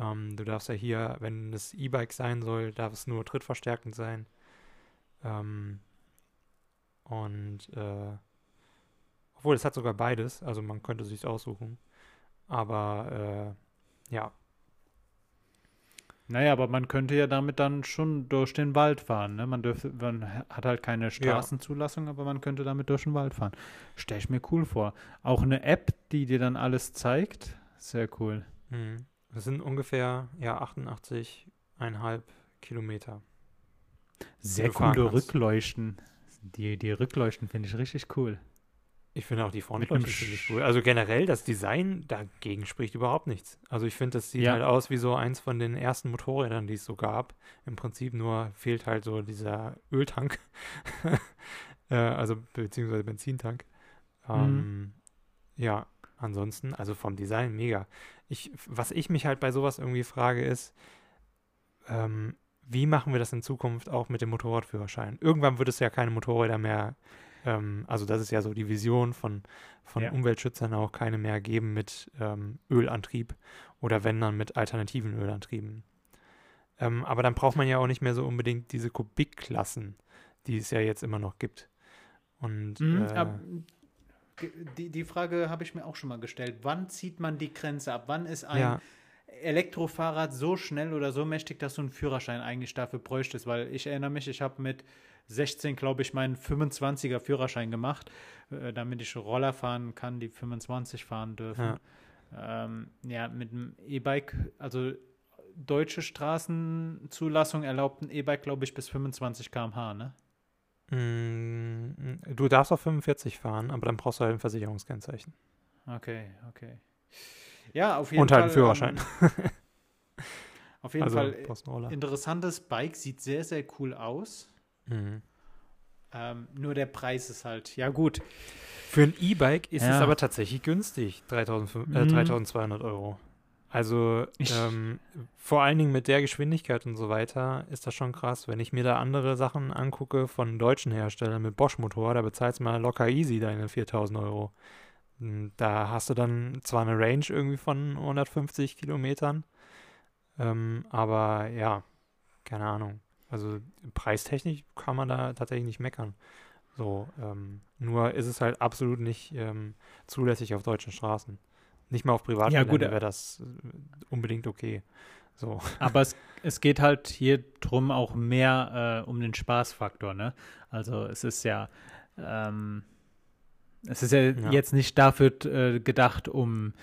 Ähm, du darfst ja hier, wenn es E-Bike sein soll, darf es nur trittverstärkend sein. Ähm, und äh, obwohl es hat sogar beides, also man könnte sich aussuchen. Aber äh, ja, naja, aber man könnte ja damit dann schon durch den Wald fahren. Ne? Man, dürfte, man hat halt keine Straßenzulassung, ja. aber man könnte damit durch den Wald fahren. Stelle ich mir cool vor. Auch eine App, die dir dann alles zeigt. Sehr cool. Mhm. Das sind ungefähr ja, 88,5 Kilometer. Sehr coole Rückleuchten. Die, die Rückleuchten finde ich richtig cool. Ich finde auch die Frontleuchten ziemlich cool. Also generell, das Design dagegen spricht überhaupt nichts. Also ich finde, das sieht ja. halt aus wie so eins von den ersten Motorrädern, die es so gab. Im Prinzip nur fehlt halt so dieser Öltank. <laughs> äh, also beziehungsweise Benzintank. Ähm, mhm. Ja, ansonsten, also vom Design mega. Ich, was ich mich halt bei sowas irgendwie frage, ist, ähm, wie machen wir das in Zukunft auch mit dem Motorradführerschein? Irgendwann wird es ja keine Motorräder mehr ähm, also das ist ja so die Vision von, von ja. Umweltschützern auch keine mehr geben mit ähm, Ölantrieb oder wenn dann mit alternativen Ölantrieben. Ähm, aber dann braucht man ja auch nicht mehr so unbedingt diese Kubikklassen, die es ja jetzt immer noch gibt. Und mhm, äh, die, die Frage habe ich mir auch schon mal gestellt. Wann zieht man die Grenze ab? Wann ist ein ja. Elektrofahrrad so schnell oder so mächtig, dass du einen Führerschein eigentlich dafür bräuchtest? Weil ich erinnere mich, ich habe mit 16, glaube ich, meinen 25er Führerschein gemacht, äh, damit ich Roller fahren kann, die 25 fahren dürfen. Ja, ähm, ja mit dem E-Bike, also deutsche Straßenzulassung erlaubt ein E-Bike, glaube ich, bis 25 km/h, ne? Mm, du darfst auf 45 fahren, aber dann brauchst du halt ein Versicherungskennzeichen. Okay, okay. Ja, auf jeden Und Fall. Und halt einen Führerschein. Ähm, <laughs> auf jeden also, Fall interessantes Bike, sieht sehr, sehr cool aus. Mhm. Ähm, nur der Preis ist halt, ja gut. Für ein E-Bike ist ja. es aber tatsächlich günstig, 3000, äh, 3200 mhm. Euro. Also ähm, vor allen Dingen mit der Geschwindigkeit und so weiter ist das schon krass. Wenn ich mir da andere Sachen angucke von deutschen Herstellern mit Bosch-Motor, da bezahlst du mal locker easy deine 4000 Euro. Hm, Da hast du dann zwar eine Range irgendwie von 150 Kilometern, ähm, aber ja, keine Ahnung. Also preistechnisch kann man da tatsächlich nicht meckern. So, ähm, nur ist es halt absolut nicht ähm, zulässig auf deutschen Straßen. Nicht mal auf Ja, gut, Privatgelände äh, wäre das äh, unbedingt okay. So. <laughs> Aber es, es geht halt hier drum auch mehr äh, um den Spaßfaktor, ne? Also es ist ja, ähm, es ist ja, Ja. jetzt nicht dafür äh, gedacht, um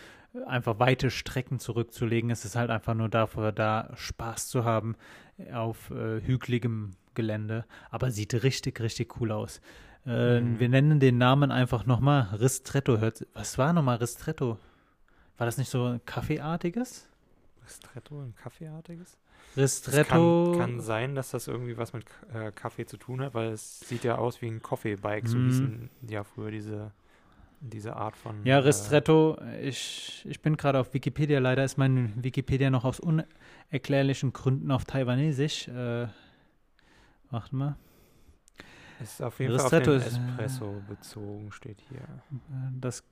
einfach weite Strecken zurückzulegen. Es ist halt einfach nur dafür da, Spaß zu haben auf äh, hügeligem Gelände. Aber sieht richtig, richtig cool aus. Äh, Mhm. Wir nennen den Namen einfach nochmal Ristretto. Hört, was war nochmal Ristretto? War das nicht so ein Kaffeeartiges? Ristretto, ein Kaffeeartiges? Es Ristretto. kann, kann sein, dass das irgendwie was mit äh, Kaffee zu tun hat, weil es sieht ja aus wie ein Coffee-Bike. So Mhm. hießen ja früher diese, diese Art von. Ja, äh, Ristretto, ich, ich bin gerade auf Wikipedia. Leider ist mein Wikipedia noch aus unerklärlichen Gründen auf Taiwanesisch. Äh, warte mal. Ist auf jeden Ristretto Fall auf den ist, äh, Espresso bezogen, steht hier. Äh, Das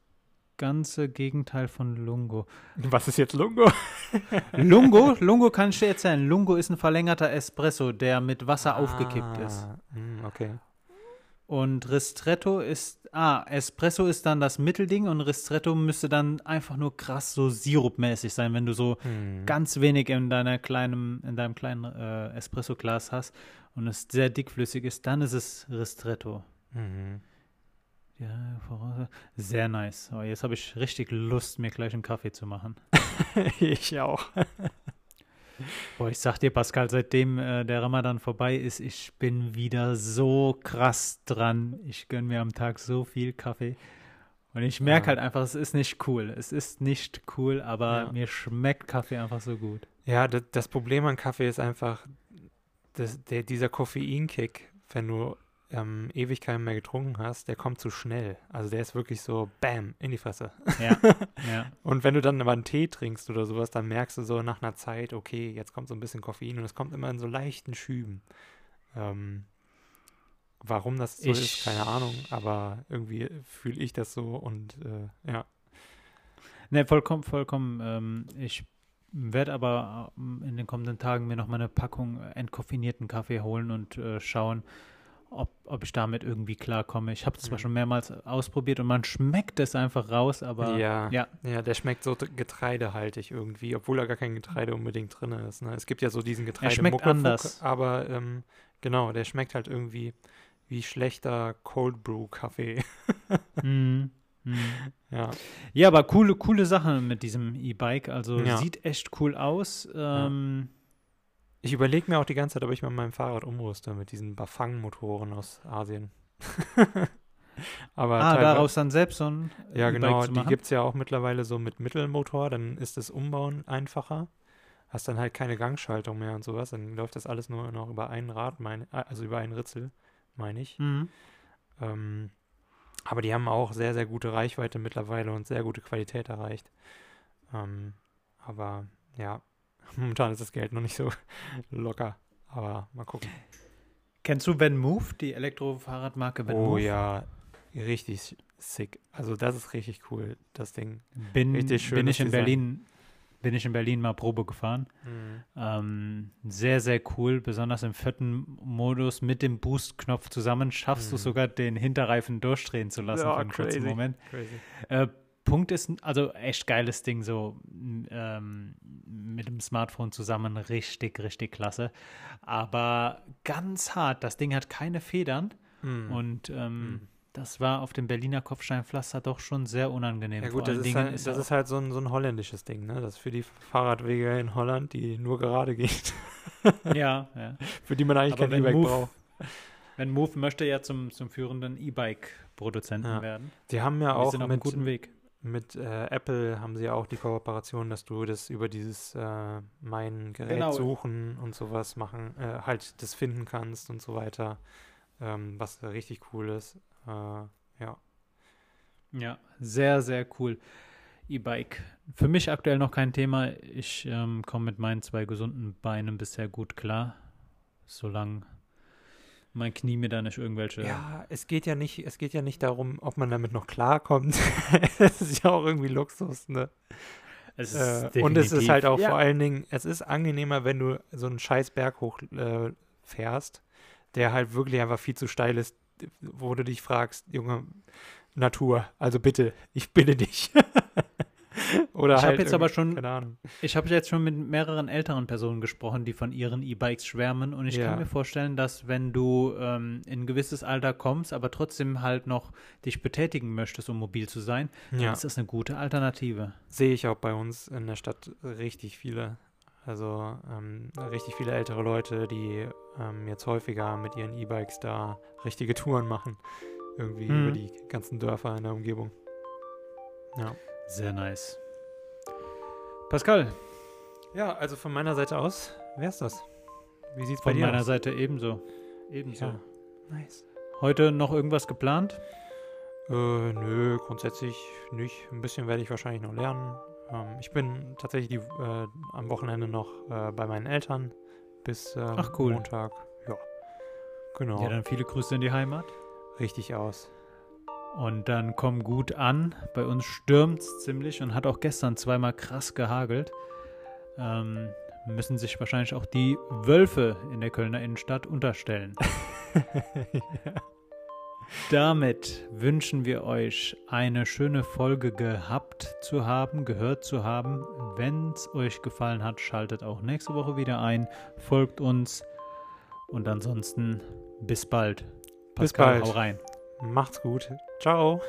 ganze Gegenteil von Lungo. Was ist jetzt Lungo? <laughs> Lungo, Lungo kann ich dir erzählen. Lungo ist ein verlängerter Espresso, der mit Wasser aufgekippt ist. Ah, hm, okay. Und Ristretto ist, ah, Espresso ist dann das Mittelding und Ristretto müsste dann einfach nur krass so sirupmäßig sein, wenn du so Hm. ganz wenig in deiner kleinen, in deinem kleinen äh, Espresso-Glas hast und es sehr dickflüssig ist, dann ist es Ristretto. Mhm. Ja, voraus- sehr nice. Aber jetzt habe ich richtig Lust, mir gleich einen Kaffee zu machen. <laughs> ich auch. <laughs> Boah, ich sag dir, Pascal, seitdem äh, der Ramadan vorbei ist, ich bin wieder so krass dran. Ich gönne mir am Tag so viel Kaffee. Und ich merke Ja. halt einfach, es ist nicht cool. Es ist nicht cool, aber Ja. mir schmeckt Kaffee einfach so gut. Ja, das, das Problem an Kaffee ist einfach das, der, dieser Koffeinkick, wenn du ähm, ewig keinen mehr getrunken hast, der kommt zu schnell. Also der ist wirklich so Bam in die Fresse. Ja, <laughs> ja. Und wenn du dann aber einen Tee trinkst oder sowas, dann merkst du so nach einer Zeit, okay, jetzt kommt so ein bisschen Koffein und es kommt immer in so leichten Schüben. Ähm, warum das so ist, Ich- keine Ahnung, aber irgendwie fühle ich das so und äh, ja. Ne, vollkommen, vollkommen. Ähm, ich werde aber ähm, in den kommenden Tagen mir noch mal eine Packung entkoffinierten Kaffee holen und äh, schauen, ob, ob ich damit irgendwie klarkomme. Ich habe es zwar Mhm. schon mehrmals ausprobiert und man schmeckt es einfach raus, aber ja, ja. ja, der schmeckt so getreidehaltig irgendwie, obwohl da gar kein Getreide unbedingt drin ist. Ne? Es gibt ja so diesen Getreide schmeckt anders. aber ähm, genau, der schmeckt halt irgendwie wie schlechter Cold Brew Kaffee. <laughs> Mhm. Mhm. ja. Ja, aber coole, coole Sache mit diesem E-Bike. Also Ja. sieht echt cool aus. Ähm, Ich überlege mir auch die ganze Zeit, ob ich mit meinem Fahrrad umrüste mit diesen Bafang-Motoren aus Asien. <laughs> aber Ah, daraus dann selbst so ein Ja, genau. Die gibt es ja auch mittlerweile so mit Mittelmotor. Dann ist das Umbauen einfacher. Hast dann halt keine Gangschaltung mehr und sowas. Dann läuft das alles nur noch über ein Rad, mein, äh, also über einen Ritzel, meine ich. Mhm. Ähm, aber die haben auch sehr, sehr gute Reichweite mittlerweile und sehr gute Qualität erreicht. Ähm, aber ja, momentan ist das Geld noch nicht so <laughs> locker. Aber mal gucken. Kennst du Van Move, die Elektrofahrradmarke oh Move? ja, richtig sick. Also das ist richtig cool, das Ding. Bin, Richtig bin schönes ich in Design. Berlin, bin ich in Berlin mal Probe gefahren. Ähm, sehr, sehr cool, besonders im vierten Modus mit dem Boost-Knopf zusammen schaffst du Mhm. sogar den Hinterreifen durchdrehen zu lassen Ja, für einen kurzen crazy. Moment. Crazy. Äh, Punkt ist, also echt geiles Ding, so ähm, mit dem Smartphone zusammen, richtig, richtig klasse. Aber ganz hart, das Ding hat keine Federn Mhm. und ähm, Mhm. das war auf dem Berliner Kopfsteinpflaster doch schon sehr unangenehm. Ja gut, das, ist halt, ist das ist halt so ein, so ein holländisches Ding, ne? Das ist für die Fahrradwege in Holland, die nur gerade gehen, <laughs> ja, ja. <laughs> für die man eigentlich Aber kein E-Bike braucht. Wenn Move möchte ja zum, zum führenden E-Bike-Produzenten Ja. werden. Die haben ja auch sind auf einem mit, guten Weg. Mit äh, Apple haben sie ja auch die Kooperation, dass du das über dieses äh, mein Gerät Genau. suchen und sowas machen, äh, halt das finden kannst und so weiter, ähm, was richtig cool ist. Äh, ja. Ja, sehr, sehr cool. E-Bike. Für mich aktuell noch kein Thema. Ich ähm, komme mit meinen zwei gesunden Beinen bisher gut klar. Solange mein Knie mir da nicht irgendwelche. Ja, es geht ja nicht, es geht ja nicht darum, ob man damit noch klarkommt. <laughs> Es ist ja auch irgendwie Luxus, ne? Es Äh, und es ist halt auch ja, vor allen Dingen, es ist angenehmer, wenn du so einen scheiß Berg hoch äh, fährst, der halt wirklich einfach viel zu steil ist, wo du dich fragst, Junge, Natur, also bitte, ich bitte dich. <laughs> Oder Ich halt jetzt aber schon- keine Ahnung. Ich habe jetzt schon mit mehreren älteren Personen gesprochen, die von ihren E-Bikes schwärmen. Und ich Ja. kann mir vorstellen, dass wenn du ähm, in ein gewisses Alter kommst, aber trotzdem halt noch dich betätigen möchtest, um mobil zu sein, dann Ja, ist das eine gute Alternative. sehe ich auch bei uns in der Stadt richtig viele. Also ähm, richtig viele ältere Leute, die ähm, jetzt häufiger mit ihren E-Bikes da richtige Touren machen. Irgendwie Mhm. über die ganzen Dörfer in der Umgebung. Ja. Sehr nice. Pascal, Ja, also von meiner Seite aus wär's das. Wie sieht's bei von dir meiner aus? Seite ebenso. Ebenso. Ja. Nice. Heute noch irgendwas geplant? Äh, nö, grundsätzlich nicht. Ein bisschen werde ich wahrscheinlich noch lernen. Ähm, ich bin tatsächlich die, äh, am Wochenende noch äh, bei meinen Eltern bis ähm, Ach, cool. Montag. Ja. Genau. Ja, dann viele Grüße in die Heimat. Richtig aus. Und dann komm gut an. Bei uns stürmt es ziemlich und hat auch gestern zweimal krass gehagelt. Ähm, müssen sich wahrscheinlich auch die Wölfe in der Kölner Innenstadt unterstellen. <laughs> Damit wünschen wir euch eine schöne Folge gehabt zu haben, gehört zu haben. Wenn es euch gefallen hat, schaltet auch nächste Woche wieder ein, folgt uns und ansonsten bis bald. Bis Pascal, bald. hau rein. Macht's gut. Ciao.